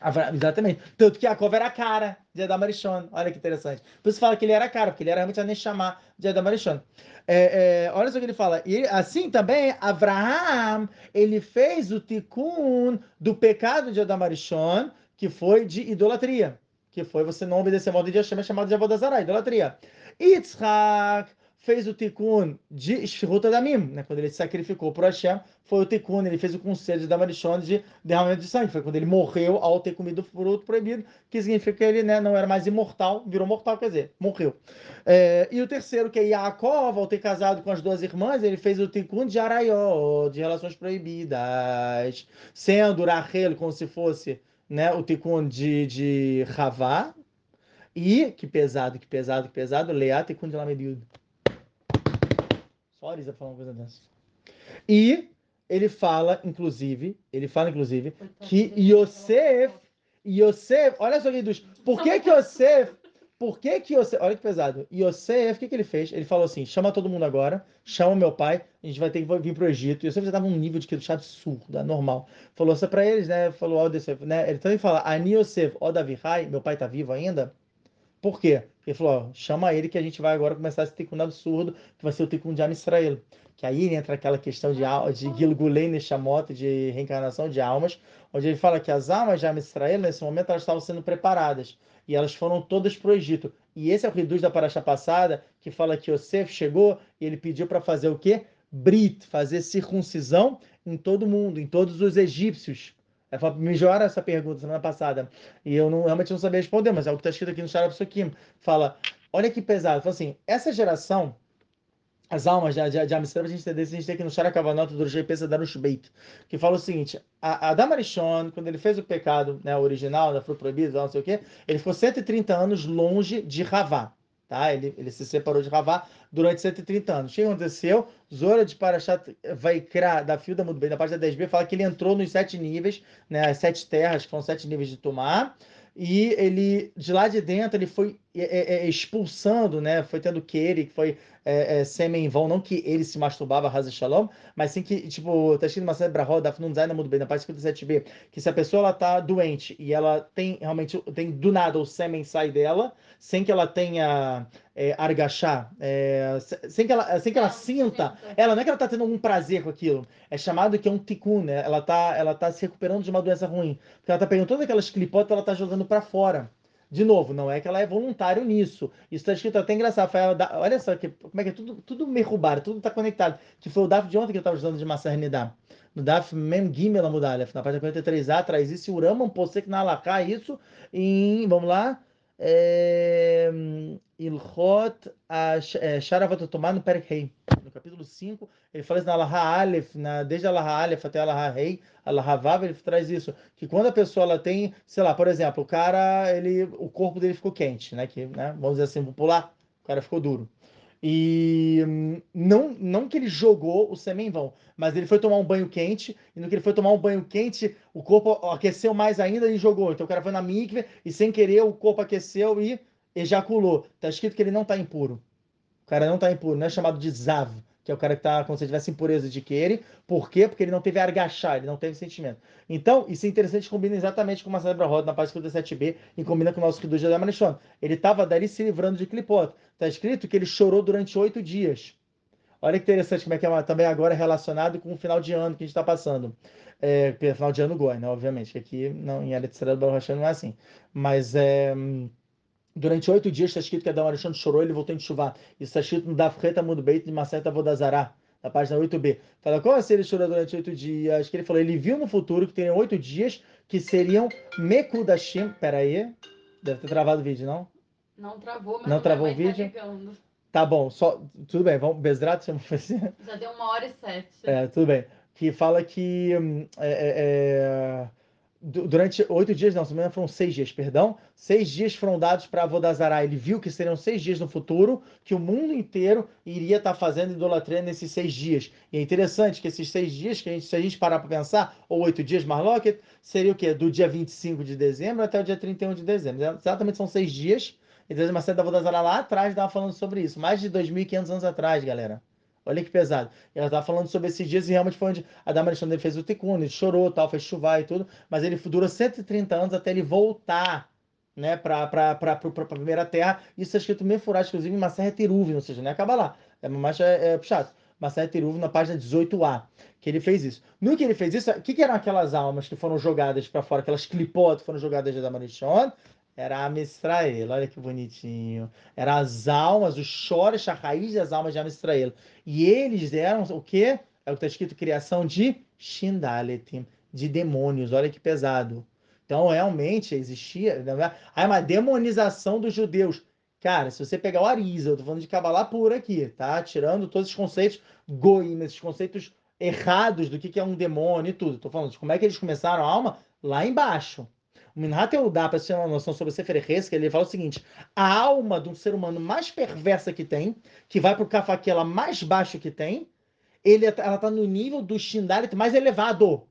Avra- Exatamente. Tanto que Yaakov era a cara de Adam Arishon. Olha que interessante. Por isso fala que ele era a cara, porque ele era realmente a Neshama de Adam Arishon. É, é, olha só o que ele fala. E assim também, Abraham, ele fez o tikkun do pecado de Adam Arishon, que foi de idolatria. Que foi você não obedecer a modo de Hashem, é chamado de Avodazara, idolatria. Yitzhak fez o tikkun de Shruta Damim, né? quando ele sacrificou por Hashem, foi o tikkun, ele fez o conselho de Damarishon de derramamento de sangue, foi quando ele morreu ao ter comido o fruto proibido, que significa que ele né, não era mais imortal, virou mortal, quer dizer, morreu. É, e o terceiro, que é Yaakov, ao ter casado com as duas irmãs, ele fez o tikkun de Araió, de relações proibidas, sendo Rahel como se fosse né, o tikkun de, de Ravá, e, que pesado, que pesado, que pesado, Leá tikkun de Lamediud. Falar uma coisa dessa. E ele fala, inclusive, ele fala, inclusive, que Yosef, Yosef, olha só, Guidus, por que que Yosef, por que que Yosef, olha que pesado, Yosef, o que que ele fez? Ele falou assim, chama todo mundo agora, chama meu pai, a gente vai ter que vir pro Egito. Yosef já estava num nível de que absurdo, normal. Falou isso para eles, né, falou, ó, Yosef, né, ele também fala, Ani Yosef, ó Davi meu pai tá vivo ainda? Por quê? Ele falou, ó, chama ele que a gente vai agora começar esse tikkun absurdo, que vai ser o tikkun de Am Israel. Que aí entra aquela questão de, de Gilgulei Neshamot, de reencarnação de almas, onde ele fala que as almas de Am Israel, nesse momento, elas estavam sendo preparadas. E elas foram todas para o Egito. E esse é o reduz da paraxa passada, que fala que Yosef chegou e ele pediu para fazer o quê? Brit, fazer circuncisão em todo mundo, em todos os egípcios. Me jogaram essa pergunta semana passada. E eu não, realmente não sabia responder, mas é o que está escrito aqui no Sharab Sukim. Fala, olha que pesado. Fala assim, essa geração, as almas de, de, de a gente entender, a gente tem aqui no Sharakavanot do GP Darush Beit, que fala o seguinte, a, a Damarishon, quando ele fez o pecado né, original, da fruta proibida, não sei o quê, ele ficou 130 anos longe de Ravá. Tá? Ele, ele se separou de Ravá durante 130 anos. O que aconteceu? Zora de Parashat vai criar da Filda parte da 10b, fala que ele entrou nos sete níveis, né, as sete terras, que são sete níveis de Tumá, e ele, de lá de dentro, ele foi é, é, é expulsando, né, foi tendo Keri, que foi é, é, sêmen em vão, não que ele se masturbava, Hazel Shalom, mas sim que, tipo, tá escrito uma série Brahó, Dafnun Zaina muito bem, na parte 57b, que se a pessoa ela tá doente e ela tem realmente, tem do nada o sêmen sai dela, sem que ela tenha é, argachá, é, sem que ela, sem que ela sinta, ela não é que ela tá tendo algum prazer com aquilo, é chamado que é um tikkun, né? Ela tá, ela tá se recuperando de uma doença ruim, porque ela tá pegando todas aquelas clipotas, ela tá jogando para fora. De novo, não é que ela é voluntário nisso. Isso está escrito até engraçado. olha só que, como é que é tudo, tudo merrubar, tudo está conectado. Que foi o DAF de ontem que eu estava usando de Massernidá. No DAF Mem Gimel Amudalef, na página 43a, traz isso. O Raman Posek na Alaká, isso em, vamos lá, é, Ilhot Sharavatomá no Perek No capítulo 5, ele fala isso na Alaha Aleph, na, desde a Alaha Aleph até a Alaha Rei, Alaha Vav, ele traz isso. Que quando a pessoa ela tem, sei lá, por exemplo, o cara, ele, o corpo dele ficou quente, né? Que, né, vamos dizer assim, popular, o cara ficou duro. E não, não que ele jogou o sêmen vão, mas ele foi tomar um banho quente, e no que ele foi tomar um banho quente, o corpo aqueceu mais ainda e jogou. Então o cara foi na mikve e sem querer o corpo aqueceu e ejaculou. Tá escrito que ele não está impuro. Cara não está impuro, não é chamado de zav, que é o cara que está como se tivesse impureza de querer. Por quê? Porque ele não teve argachar, ele não teve sentimento. Então, isso é interessante, combina exatamente com o Marcelo Roda na página 57b e combina com o nosso Kiddush da Manishon. Ele estava dali se livrando de clipot. Está escrito que ele chorou durante oito dias. Olha que interessante como é que é uma, também agora relacionado com o final de ano que a gente está passando. É, final de ano Goi, né? Obviamente, que aqui não, em Eretz Baruch não é assim. Mas é, durante oito dias está escrito que Adão Alexandre chorou ele voltou em chuva. Isso está escrito no Dafreta Mudo Beit de Maceta Vodazará, na página 8b. Fala, como assim ele chorou durante oito dias? Que ele falou, ele viu no futuro que teriam oito dias que seriam Mekudashim. Peraí, deve ter travado o vídeo, não? Não travou, mas não travou o tá vídeo. Tá Tá bom, só tudo bem, vamos Besdrat, chama assim. Já deu uma hora e sete. É, tudo bem. Que fala que hum, é, é, é durante oito dias, não, se foram seis dias, perdão, seis dias foram dados para Avodazará. Ele viu que seriam seis dias no futuro, que o mundo inteiro iria estar tá fazendo idolatria nesses seis dias. E é interessante que esses seis dias, que a gente, se a gente parar para pensar, ou oito dias, Marlocket, seria o quê? Do dia 25 de dezembro até o dia 31 de dezembro. Exatamente são seis dias então, uma série da Vodazara lá atrás estava falando sobre isso, mais de 2.500 anos atrás, galera. Olha que pesado. E ela estava falando sobre esses dias e realmente foi onde a Dama Alexandre fez o Tikkun, ele chorou, tal, fez chuvar e tudo, mas ele durou 130 anos até ele voltar né, para a primeira terra. Isso é escrito Mefuraj, inclusive em Maserha Teruv, ou seja, não é acaba lá. É mais é, é puxado. Teruv na página 18a, que ele fez isso. No que ele fez isso, o que, que eram aquelas almas que foram jogadas para fora, aquelas clipotes foram jogadas de Dama Era Am Israel, olha que bonitinho. Eram as almas, os choros, a raiz das almas de Am Israel. E eles eram o quê? É o que está escrito, criação de Shindaletim, de demônios. Olha que pesado. Então, realmente, existia ah, uma demonização dos judeus. Cara, se você pegar o Arisa, eu tô falando de Kabbalah pura aqui, tá? Tirando todos os conceitos goim, esses conceitos errados do que, que é um demônio e tudo. Tô falando de como é que eles começaram a alma lá embaixo. O Minhat dá para ter uma noção sobre o Sefer que ele fala o seguinte: a alma de um ser humano mais perversa que tem, que vai para o Kafaquela mais baixo que tem, ele, ela está no nível do Shindalit mais elevado.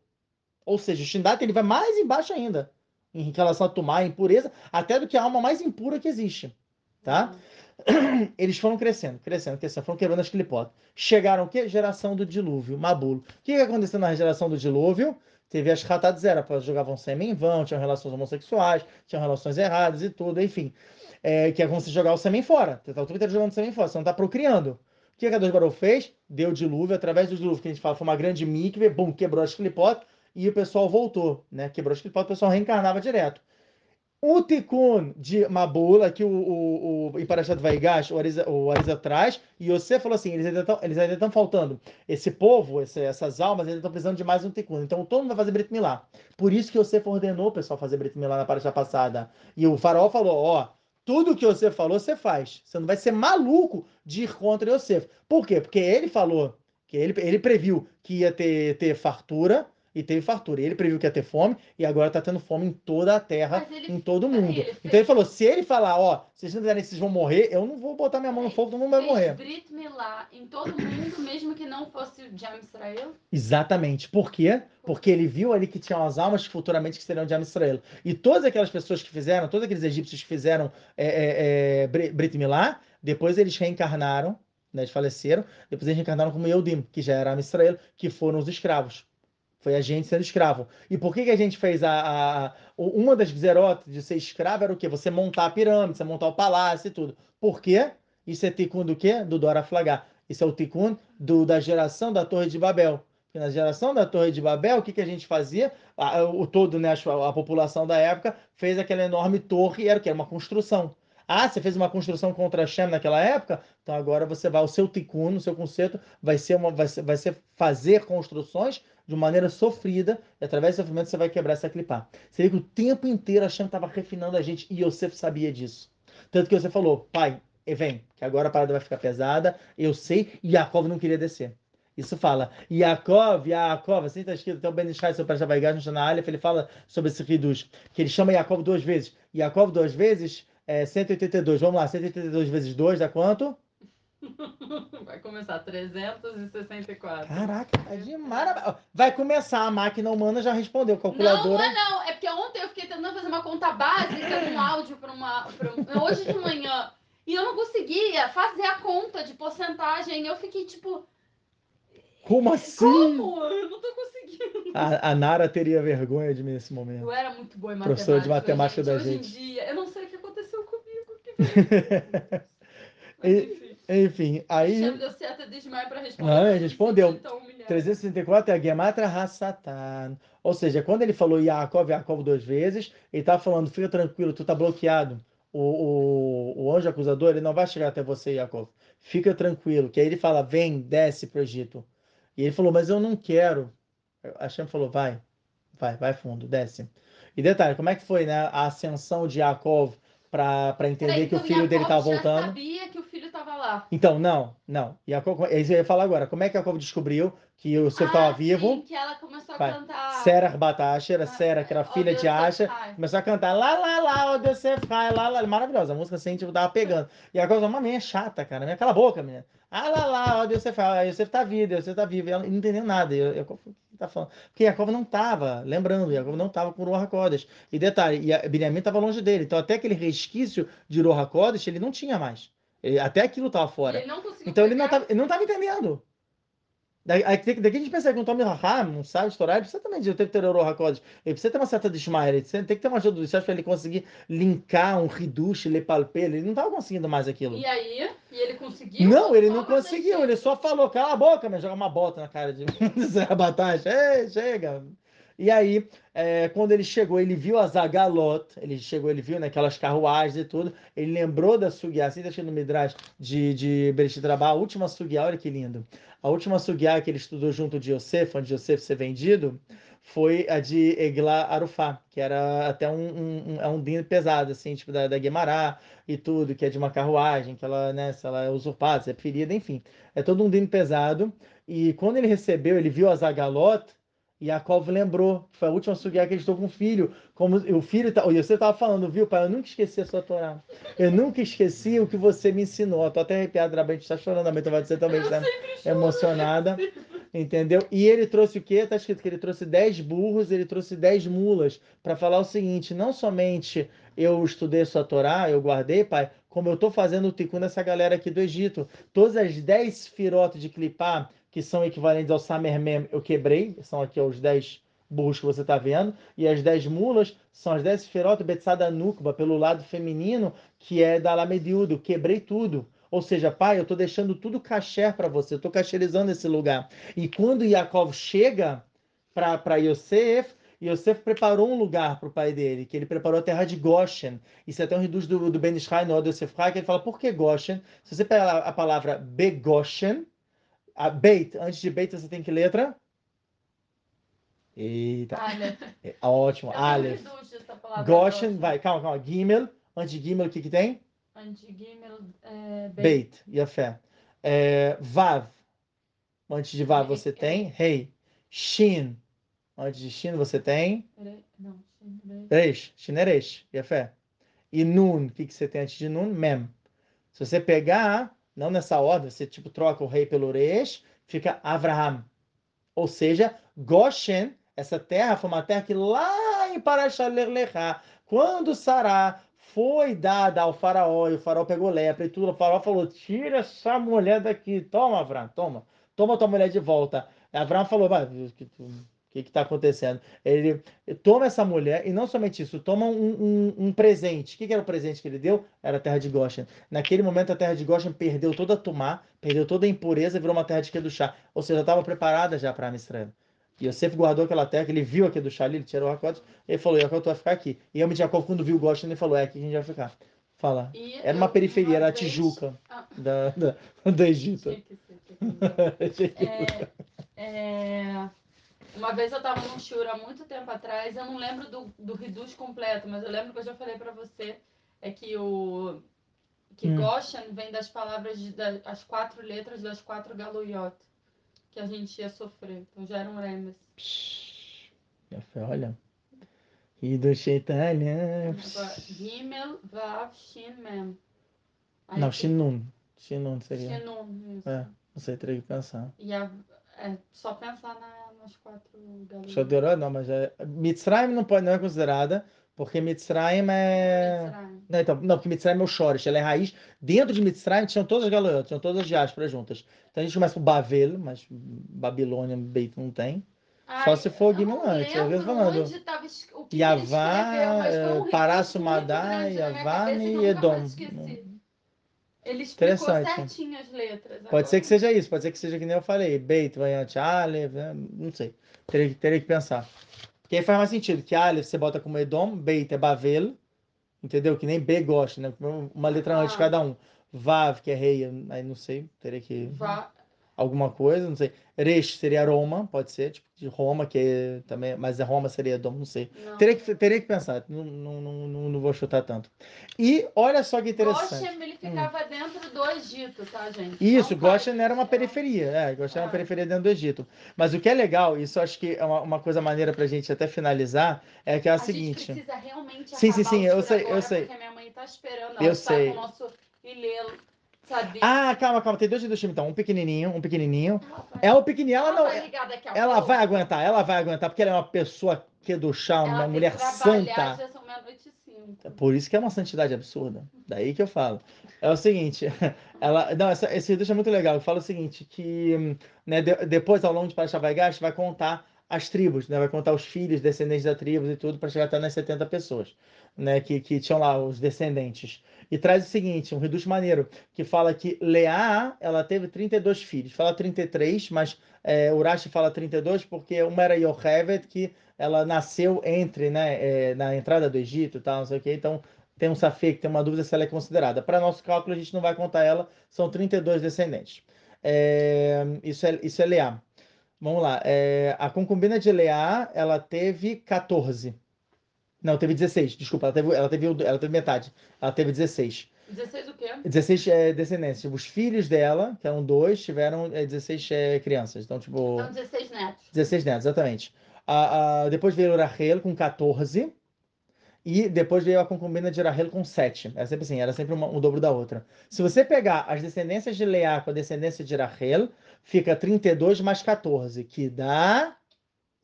Ou seja, o Shindalit ele vai mais embaixo ainda, em relação a tomar impureza, até do que a alma mais impura que existe. Tá? Eles foram crescendo, crescendo, crescendo, foram quebrando as clipotas. Chegaram o quê? Geração do dilúvio, Mabulo. O que, que aconteceu na geração do dilúvio? Teve as zero, jogavam sêmen em vão, tinham relações homossexuais, tinham relações erradas e tudo, enfim. É, que é como se jogar o sêmen fora. Você tá o tempo inteiro jogando sêmen fora, você não está procriando. O que a Kadosh Baruch fez? Deu dilúvio, através do dilúvio que a gente fala, foi uma grande mikve, bum, quebrou as clipotas e o pessoal voltou, né? Quebrou as clipotas, o pessoal reencarnava direto. O Tikkun de Mabula, que o, o, o em Vaigash, o Arisa, o Arisa traz, e você falou assim, eles ainda estão eles ainda estão faltando. Esse povo, esse, essas almas, ainda estão precisando de mais um Tikkun. Então todo mundo vai fazer Brit Milá. Por isso que você ordenou o pessoal fazer Brit Milá na Parashat passada. E o faraó falou, ó, tudo que você falou, você faz. Você não vai ser maluco de ir contra Yosef. Por quê? Porque ele falou, que ele, ele previu que ia ter, ter fartura, e teve fartura. Ele previu que ia ter fome e agora está tendo fome em toda a terra, ele, em todo o mundo. Ele. Então ele falou: se ele falar, ó, vocês não quiserem, vocês vão morrer, eu não vou botar minha mão no fogo, todo mundo vai morrer. Brit Milá em todo mundo, mesmo que não fosse o Jam Israel? Exatamente. Por quê? Porque ele viu ali que tinham as almas que futuramente que seriam de Israel. E todas aquelas pessoas que fizeram, todos aqueles egípcios que fizeram é, é, é, Brit Milá, depois eles reencarnaram, né, eles faleceram, depois eles reencarnaram como Eudim, que já era Israel, que foram os escravos. Foi a gente sendo escravo. E por que, que a gente fez a, a, uma das zerotas de ser escravo era o quê? Você montar a pirâmide, você montar o palácio e tudo. Por quê? Isso é ticum do quê? Do Dora Flagar. Isso é o ticum do, da geração da Torre de Babel. Porque na geração da Torre de Babel, o que, que a gente fazia? A, o todo, né, a, a população da época fez aquela enorme torre, era o que? Era uma construção. Ah, você fez uma construção contra Shem naquela época? Então agora você vai, o seu tikkun, o seu conceito, vai ser, uma, vai ser, vai ser fazer construções de maneira sofrida, e através do sofrimento você vai quebrar essa clipar. Você vê que o tempo inteiro a Shem estava refinando a gente e Yosef sabia disso. Tanto que você falou, pai, vem, que agora a parada vai ficar pesada, eu sei, e Yaakov não queria descer. Isso fala, Yaakov, Yaakov, assim está escrito, até o Ben Ishai, seu pai vai no Shana ele fala sobre esse Hidush, que ele chama Yaakov duas vezes. Yaakov duas vezes é 182, vamos lá, 182 vezes 2 dá quanto? Vai começar 364. Caraca, tá de maravilha. Vai começar, a máquina humana já respondeu, calculadora. Não, não é não. É porque ontem eu fiquei tentando fazer uma conta básica de um áudio para uma. Pra, hoje de manhã. E eu não conseguia fazer a conta de porcentagem. Eu fiquei tipo. Como assim? Como? Eu não tô conseguindo. A, a Nara teria vergonha de mim nesse momento. Eu era muito boa em matemática. Professora de matemática gente. da hoje gente. Hoje em dia, eu não sei o que aconteceu comigo. Mas, enfim. Enfim, aí. Deu certo desmaio para responder. Ah, ele respondeu. 364 é a Gematra Hassatan. Ou seja, quando ele falou Yaakov, Yaakov duas vezes, ele estava falando, fica tranquilo, tu está bloqueado. O, o, o anjo acusador, ele não vai chegar até você, Yaakov. Fica tranquilo. Que aí ele fala, vem, desce para o Egito. E ele falou, mas eu não quero. A Hashem falou, vai, vai, vai fundo, desce. E detalhe, como é que foi né, a ascensão de Yaakov para entender Peraí, que então o filho dele estava voltando. sabia que lá. Então, não, não. E a eu ia falar agora. Como é que a Coco descobriu que o seu estava ah, vivo? Sim, que ela começou a Vai. cantar. Sera Batacha, era ah, Sera, que era oh, filha de Asha, começou a cantar lá, lá, lá, oh Deus você faz, lá, lá. Maravilhosa. A música assim, tipo, tava pegando. E a Coco, uma menina chata, cara. Minha, cala a boca, menina. Ah, lá, lá, ó, Deus você faz, você tá vivo, Deus você tá vivo. E ela não entendeu nada. Eu, eu, tá falando. Porque Jacob não estava, lembrando, Jacob não estava com Roha Kodesh. E detalhe, e Benjamin estava longe dele. Então, até aquele resquício de Roha Kodesh, ele não tinha mais. Até aquilo estava fora. Ele então, ele não, estava, ele não estava entendendo. Daqui, daqui a gente pensa que um Tommy Raham não sabe estourar, ele precisa também de ter Terorô Hakodesh. Ele precisa ter uma certa desmaia, ele tem que ter uma ajuda do Sérgio para ele conseguir linkar um Ridush, Lepalpe. Ele não estava conseguindo mais aquilo. E aí? E ele conseguiu? Não, ele não conseguiu. Ele só falou, cala a boca, mas joga uma bota na cara de Zé Batata. Ei, chega. E aí, é, quando ele chegou, ele viu a Zagalot, ele chegou, ele viu naquelas né, carruagens e tudo, ele lembrou da Sugiá, assim tá no Midrash de, de Bereshit a última Sugiá, olha que lindo. A última Sugiá que ele estudou junto de Yosef, antes de Yosef ser vendido, foi a de Egla Arufá, que era até um, um, um, é um pesado, assim, tipo da, da Guemará e tudo, que é de uma carruagem, que ela, né, se ela é usurpada, se é ferida, enfim. É todo um din pesado. E quando ele recebeu, ele viu a Zagalot, Yaakov lembrou, foi a última sugiá que ele estou com o filho. Como o filho, tá, você estava falando, viu, pai? Eu nunca esqueci a sua Torá. Eu nunca esqueci o que você me ensinou. Estou até arrepiada, a gente está chorando, a mãe vai dizer também, está emocionada. Entendeu? E ele trouxe o quê? Está escrito que ele trouxe 10 burros, ele trouxe 10 mulas, para falar o seguinte: não somente eu estudei sua Torá, eu guardei, pai, como eu estou fazendo o tikkun dessa galera aqui do Egito. Todas as 10 firotes de clipar que são equivalentes ao Samermem, eu quebrei, são aqui os 10 burros que você está vendo, e as 10 mulas são as 10 ferotas Betsada Nukba, pelo lado feminino, que é da Lamediudo, quebrei tudo. Ou seja, pai, eu estou deixando tudo caché para você, eu estou cacherizando esse lugar. E quando Yaakov chega para Yosef, Yosef preparou um lugar para o pai dele, que ele preparou a terra de Goshen. Isso é até um reduz do, do Ben Ishai, no Yosef Hai, que ele fala, por que Goshen? Se você pegar a palavra Begoshen, a Beit, antes de Beit você tem que letra? Eita. Aleph. É, ótimo, Eu Aleph. palavra Goshen, vai, calma, calma. Gimel, antes de Gimel o que que tem? Anti-Gimel, é, Beit. Beit, e a fé. É, Vav, antes de Vav você tem Rei. Shin, antes de Shin você tem Não, Resh, Shin é Resh, e a fé. E Nun, o que que você tem antes de Nun? Mem. Se você pegar, não nessa ordem, você tipo troca o rei pelo Resh, fica Avraham. Ou seja, Goshen, essa terra foi uma terra que lá em Parashalerlechá, quando Sará foi dada ao faraó, e o faraó pegou lepra e tudo, o faraó falou, tira essa mulher daqui, toma, Avraham, toma, toma tua mulher de volta. Avraham falou, que que está acontecendo? Ele toma essa mulher, e não somente isso, toma um, um, um presente. O que, que era o presente que ele deu? Era a terra de Goshen. Naquele momento, a terra de Goshen perdeu toda a tumá, perdeu toda a impureza e virou uma terra de Kedushá. Ou seja, estava preparada já para Israel. E Yosef guardou aquela terra, que ele viu aqui do Shali, ele tirou o racote, ele falou, Yaakov, tu vai ficar aqui. E eu me Jacob, quando viu Goshen, ele falou, é aqui que a gente vai ficar. Fala. E Era uma eu, periferia, era a vez- Tijuca Ah, da, da, do Egito. tinha que ser, tinha que ser. É, é, uma vez eu estava num shiur há muito tempo atrás, eu não lembro do, do reduz completo, mas eu lembro que eu já falei para você, é que o que Hum. Goshen vem das palavras, de, da- as quatro letras das quatro galuyot que a gente ia sofrer. Então já eram remes. Psh, já foi, olha. E do Sheitania. Agora, Gimel, Vav, Shin, Mem. Não, Shinun. Shinun seria. Shinun, isso. É, não sei, teria que pensar. E a, é só pensar na, nas quatro galuyot. Shodoró, não, mas é. Mitzrayim não, pode, não é considerada, porque Mitzrayim é. Mitzrayim. Não, então, não, porque Mitzrayim é o Shorish, ela é raiz. Dentro de Mitzrayim tinham todas as galoias, tinham todas as diásporas juntas. Então a gente começa com Bavel, mas Babilônia, Beit não tem. Só se for eu Guimarães, vezes lembro falando. onde tava o que Yavá, eh, recurso Paraço muito Madá, grande na minha Yavá e eu Edom. esqueci. Ele explicou Interessante. certinho as letras. Pode ser que seja isso, pode ser que seja que nem eu falei, Beit, variante Aleph, né? não sei. Teria, que- teria que pensar. Porque aí faz mais sentido, que Aleph você bota como Edom, Beit é Bavel, entendeu? Que nem B gosta, né? Uma letra antes de Ah. cada um. Vav, que é rei, aí não sei, teria que... Vá- Alguma coisa, não sei. Resh seria Roma, pode ser, tipo de Roma, que é também, mas a Roma seria Edom, não sei. não. Teria que, teria que pensar, não, não, não, não, vou chutar tanto. E olha só que interessante. Goshen, ele ficava dentro do Egito, tá, gente? Isso, Não Goshen era uma periferia, é, Goshen era uma Ah. periferia dentro do Egito. Mas o que é legal, isso eu acho que é uma, uma coisa maneira pra gente até finalizar, é que é a, A seguinte. gente precisa realmente Sim, sim, sim, eu sei, eu sei. Minha mãe tá esperando. Eu Ela está sei. com o nosso Ilelo, sabe? Ah, calma, calma, tem dois do time então, um pequenininho, um pequenininho. É o pequenininho, ela ela não, vai daqui a ela vai aguentar, ela vai aguentar, porque ela é uma pessoa que é do chá, Ela uma mulher santa. Já são meia-noite cinco. Por isso que é uma santidade absurda. Daí que eu falo. É o seguinte, ela, não, essa, esse reduto é muito legal. Fala o seguinte, que né, de- depois, ao longo de Parashat Vaigash, vai contar as tribos, né, vai contar os filhos, descendentes da tribos e tudo, para chegar até nas 70 pessoas, né, que, que tinham lá os descendentes. E traz o seguinte, um reduto maneiro, que fala que Leá, ela teve 32 filhos. Fala 33, mas é, Urashi fala 32 porque uma era Yocheved, que ela nasceu entre, né, é, na entrada do Egito e tal, não sei o quê, então tem um safek, tem uma dúvida se ela é considerada. Para nosso cálculo, a gente não vai contar ela, são 32 descendentes. É, isso, é, isso é Leá. Vamos lá. É, a concubina de Leá, ela teve 14. Não, teve 16, desculpa, ela teve, ela teve, ela teve metade. Ela teve 16. 16 o quê? 16 é, descendentes. Tipo, os filhos dela, que eram dois, tiveram é, 16 é, crianças. Então, tipo. Então, 16 netos. 16 netos, exatamente. A, a, depois veio Rahel com 14. E depois veio a concubina de Rahel com 7. Era sempre assim, era sempre uma, um dobro da outra. Se você pegar as descendências de Leá com a descendência de Rahel, fica 32 mais 14, que dá.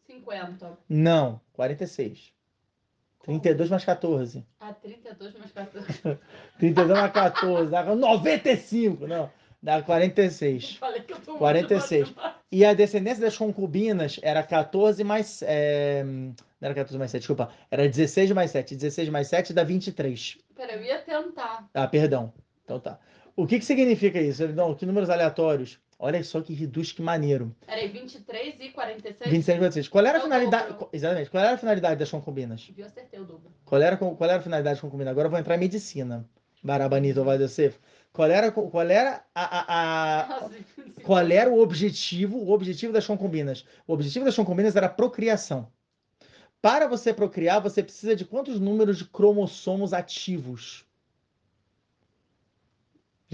50. Não, 46. 32 mais 14. Ah, 32 mais 14. 32 mais 14, dá 95, não. Dá 46. Falei que eu tô 46. muito E a descendência das concubinas era 14 mais. É... Não era 14 mais 7, desculpa. Era 16 mais 7. 16 mais 7 dá 23. Pera, eu ia tentar. Ah, perdão. Então tá. O que, que significa isso? Não, que números aleatórios? Olha só que reduz, que maneiro. Peraí, 23 e 46? 26 e 46. Qual era a É finalidade? dobro. Exatamente. Qual era a finalidade das concubinas? Viu, acertei o dobro. Qual era, qual era a finalidade das concubinas? Agora eu vou entrar em medicina. Barabanito vai descer. Qual era, qual era a, a, a- qual era o objetivo, o objetivo das concubinas? O objetivo das concubinas era a procriação. Para você procriar, você precisa de quantos números de cromossomos ativos?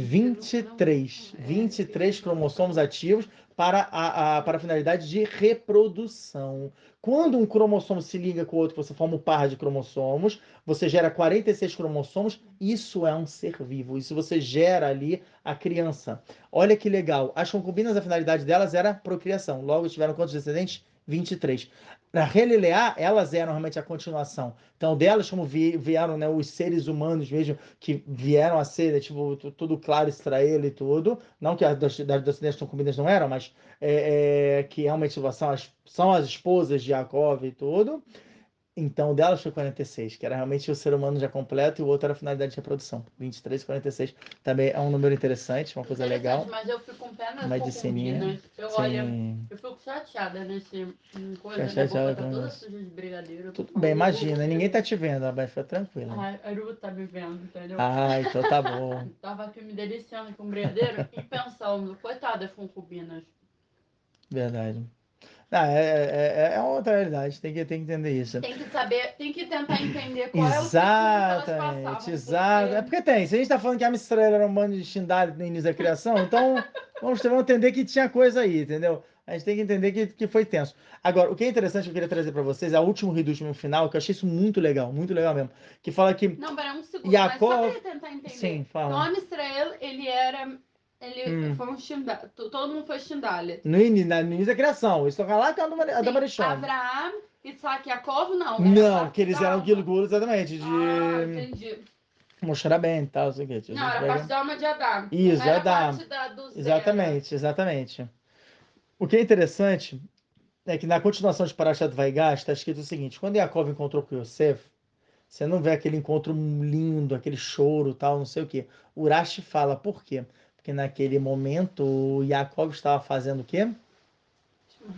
23. 23 cromossomos ativos para a, a- para a finalidade de reprodução. Quando um cromossomo se liga com o outro, você forma um par de cromossomos, você gera 46 cromossomos, isso é um ser vivo, isso você gera ali a criança. Olha que legal. As concubinas, a finalidade delas era procriação. Logo, tiveram quantos descendentes? 23. Na Leá, elas eram realmente a continuação. Então, delas, como vi- vieram né, os seres humanos mesmo, que vieram a ser, né, tipo, tu- tudo claro, Israel e tudo. Não que as das das descendentes concubinas não eram, mas é, é, que realmente são as, são as esposas de Jacob e tudo. Então, delas foi 46, que era realmente o ser humano já completo, e o outro era a finalidade de reprodução. 23 e 46 também é um número interessante, uma coisa legal. Mas eu fico com pé nas Medicininha. concubinas. Eu olho, Sim. eu fico chateada nesse coisa, minha chateada tá toda suja de brigadeiro. Tudo bem, imagina, ninguém tá te vendo, mas fica tranquila. Ai, a Ru tá me vendo, entendeu? Ah, então tá bom. Tava aqui me deliciando com brigadeiro e pensando, coitadas das concubinas. Verdade. Ah, é, é, é- é outra realidade, tem que, tem que entender isso. Tem que saber, tem que tentar entender qual é o que elas passavam. Exatamente, exato. É porque tem. Se a gente tá falando que a Israel era um bando de Shindali no início da criação, então vamos, vamos entender que tinha coisa aí, entendeu? A gente tem que entender que, que foi tenso. Agora, o que é interessante que eu queria trazer para vocês é o último reduz no final, que eu achei isso muito legal, muito legal mesmo. Que fala que. Não, pera um segundo, Jacob- mas só pra tentar entender. Sim, Então, fala. Homem Israel, ele era. Ele Hum. foi um Shindali. Todo mundo foi Shindali. No início, no início da criação, isso toca lá que é a da Marichon. Abraham, Isaac e Jacob, não. era Não, parte que eles eram. Gilgul, exatamente, de Ah, entendi. mostrar bem e tal, não sei o que. Não, era parte da alma de Adão. Isso, era Adão. parte da, do. Exatamente, exatamente. O que é interessante é que na continuação de Parashat Vaigash está escrito o seguinte: quando Yaakov encontrou com Yosef, você não vê aquele encontro lindo, aquele choro, tal, não sei o quê. Urashi fala por quê? Porque naquele momento o Yaakov estava fazendo o quê?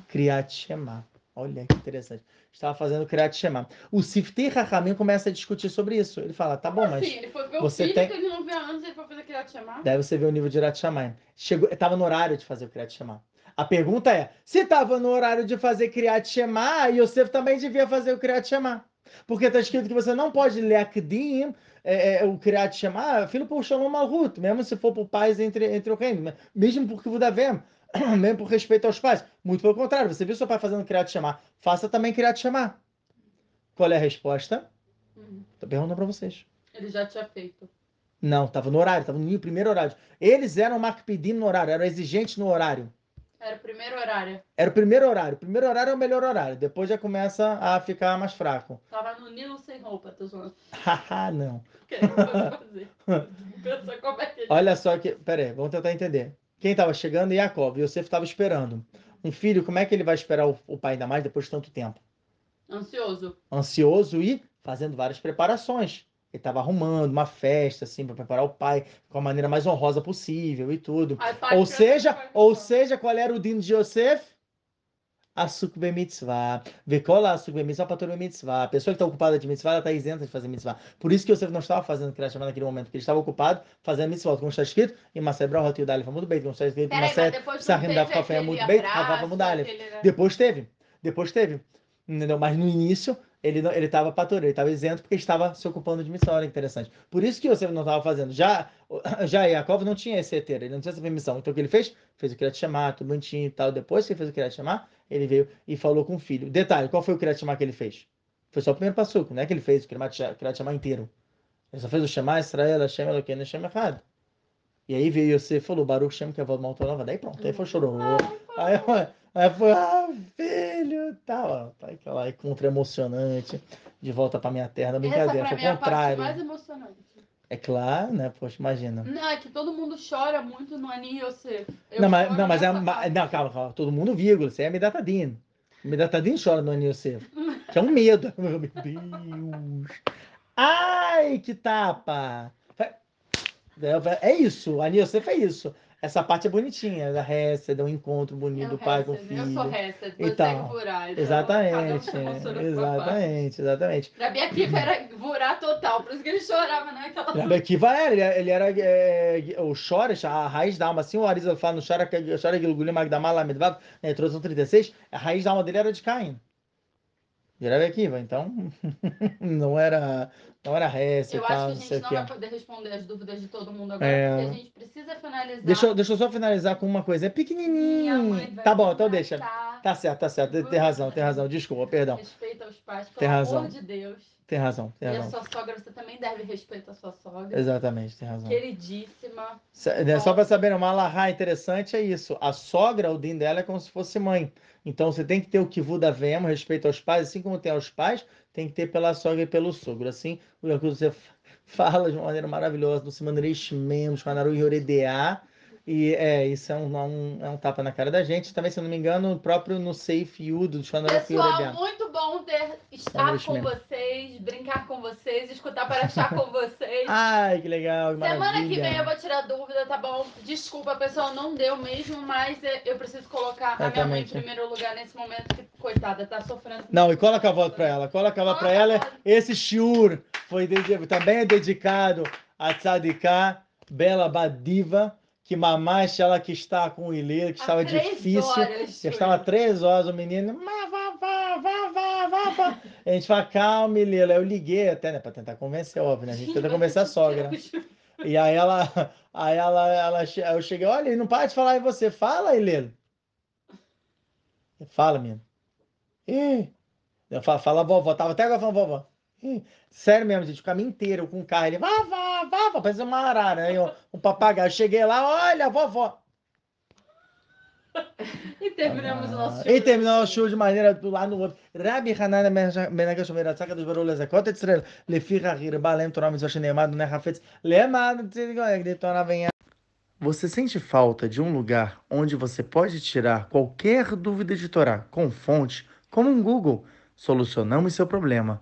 Kriyat Shema. Olha que interessante. Estava fazendo Kriyat Shema. O Siftei Rahamim começa a discutir sobre isso. Ele fala, tá bom, mas Assim, ele foi ver o você filho tem- que ele não via antes, ele foi fazer te chamar. Daí você vê o nível de Irat Shamayim. Chegou, estava no horário de fazer o Kriyat Shema. A pergunta é, se estava no horário de fazer Kriyat Shema, Yosef também devia fazer o Kriyat Shema. Porque está escrito que você não pode ler Akdim, é, é, o Kriyat Shema, filho por Shalom Malhut, mesmo se for por paz entre, entre o reino, mesmo por Kivudavem, mesmo por respeito aos pais. Muito pelo contrário, você viu seu pai fazendo Kriyat Shema, faça também Kriyat Shema. Qual é a resposta? Uhum. Tô perguntando para vocês. Ele já tinha feito. Não, estava no horário, estava no primeiro horário. Eles eram Makpidim no horário, eram exigentes no horário. Era o primeiro horário. Era o primeiro horário. O primeiro horário é o melhor horário. Depois já começa a ficar mais fraco. Tava no Nilo sem roupa, tô zoando. Haha, não. Pensa como é que. Olha só que. Pera aí, vamos tentar entender. Quem estava chegando? Jacob. E Yosef estava esperando. Um filho, como é que ele vai esperar o, o pai ainda mais depois de tanto tempo? Ansioso. Ansioso e fazendo várias preparações. Ele estava arrumando uma festa, assim, para preparar o pai com a maneira mais honrosa possível e tudo. Ou seja, ou seja, qual era o dino de Yosef? Asuk mitzvah. Vekola asuk mitzvah patur mitzvah. A pessoa que está ocupada de mitzvah, ela está isenta de fazer mitzvah. Por isso que Yosef não estava fazendo Kriyat Shema naquele momento, porque ele estava ocupado fazendo mitzvah. Como está escrito, em Masé Brahot Yudalef muito bem, como está escrito em Masé Sahim Daf Kafé muito bem, Mudalef. Depois teve, depois teve. Entendeu? Mas no início, ele não, ele estava pator, ele estava isento porque estava se ocupando de missão, olha interessante. Por isso que Yosef não estava fazendo. Já, já Yaakov não tinha esse heter, ele não tinha essa permissão. Então o que ele fez? Fez o Kriyat Shema, tudo bonitinho e tal. Depois que ele fez o Kriyat Shema, ele veio e falou com o filho. Detalhe, qual foi o Kriyat Shema que ele fez? Foi só o primeiro passuco, não é que ele fez o Kriyat Shema inteiro. Ele só fez o Shema, Israel, Hashem, Eloqueno, Hashem, errado. E aí veio você falou, Baruch Shem, que a voz maltonava, daí pronto, aí foi chorou. Aí, aí foi, ah, filho, tal, tá, aquela encontro emocionante, de volta pra minha terra, brincadeira, foi o contrário. mais emocionante. É claro, né? Poxa, imagina. Não, é que todo mundo chora muito no Ani Yosef. Não, mas, não, mas é. Não, calma, calma. Todo mundo, vírgula. Isso é Medatadine. Medatadine chora no Ani Yosef. Que é um medo. Meu Deus. Ai, que tapa! É, é isso, a Nilce é isso. Essa parte é bonitinha, da Hesed, é um encontro bonito do pai com o filho. Eu sou Hesed, você então, é Vurá. Então exatamente, um exatamente, exatamente. Rabi Akiva era Vurá total, por isso que ele chorava naquela Rabi Akiva era, ele era é, o Shoresh, a raiz da alma, assim o Arisa fala no Shora Gilgulim Magdamala Medvav, na introdução 36, a raiz da alma dele era de Caim. Akiva, então não era não era resto Eu tal, acho que a gente não, vai poder responder as dúvidas de todo mundo agora, É. porque a gente precisa finalizar. Deixa, eu- deixa eu só finalizar com uma coisa. É pequenininho. Tá bom, então deixa. Tá certo, tá certo. Tem razão, tem razão. Desculpa, perdão. Respeita os pais, pelo Tem razão. amor de Deus. Tem razão, tem E a razão. sua sogra, você também deve respeitar a sua sogra. Exatamente, tem razão. Queridíssima. Né, Só para saber, uma alahá interessante é isso. A sogra, o din dela é como se fosse mãe. Então você tem que ter o kivu da vema, respeito aos pais, assim como tem aos pais, tem que ter pela sogra e pelo sogro. Assim, o Yakuza fala de uma maneira maravilhosa, do Simanreish Memos, Manaru Yoredeá. E é, isso é um, um- é um tapa na cara da gente. Também, se eu não me engano, o próprio no Safe Yudo, do Shanaru Pessoal, Yoredeá. muito bom ter estar com mesmo. vocês, brincar com vocês, escutar para achar com vocês. Ai, que legal, Semana que vem eu maravilha. vou tirar dúvida, tá bom? Desculpa, pessoal, não deu mesmo, mas é, eu preciso colocar a minha mãe em Exatamente. primeiro lugar nesse momento, que, coitada, tá sofrendo. Não, e coloca a voz para ela, coloca a voz para ela. Esse shiur foi também é dedicado a Tzadiká, Bela Badiva, que mamacha ela que está com o Ilê, que Há estava difícil. horas, Já estava três horas, o menino. "Má, vá, vá, vá, vá, vá, vá." A gente fala, calma, Ilê. Eu liguei até, né, para tentar convencer, óbvio, né? A gente tenta convencer a sogra. E aí ela, aí ela, ela, eu cheguei, olha, ele não para de falar em você. Fala, Ilê. Fala, menino. Ih. Eu falo, fala, vovó. Tava até agora falando, vovó. Ih. Sério mesmo, gente, o caminho inteiro com o carro. Ele, vá, vá, vá, vá, parece uma arara, né? Um, um papagaio. Cheguei lá, olha, vovó. E terminamos o nosso E terminou o show de maneira do lado no outro. Rabi dos Barulhos Venha Você sente falta de um lugar onde você pode tirar qualquer dúvida de Torá com fonte, como um Google? Solucionamos seu problema.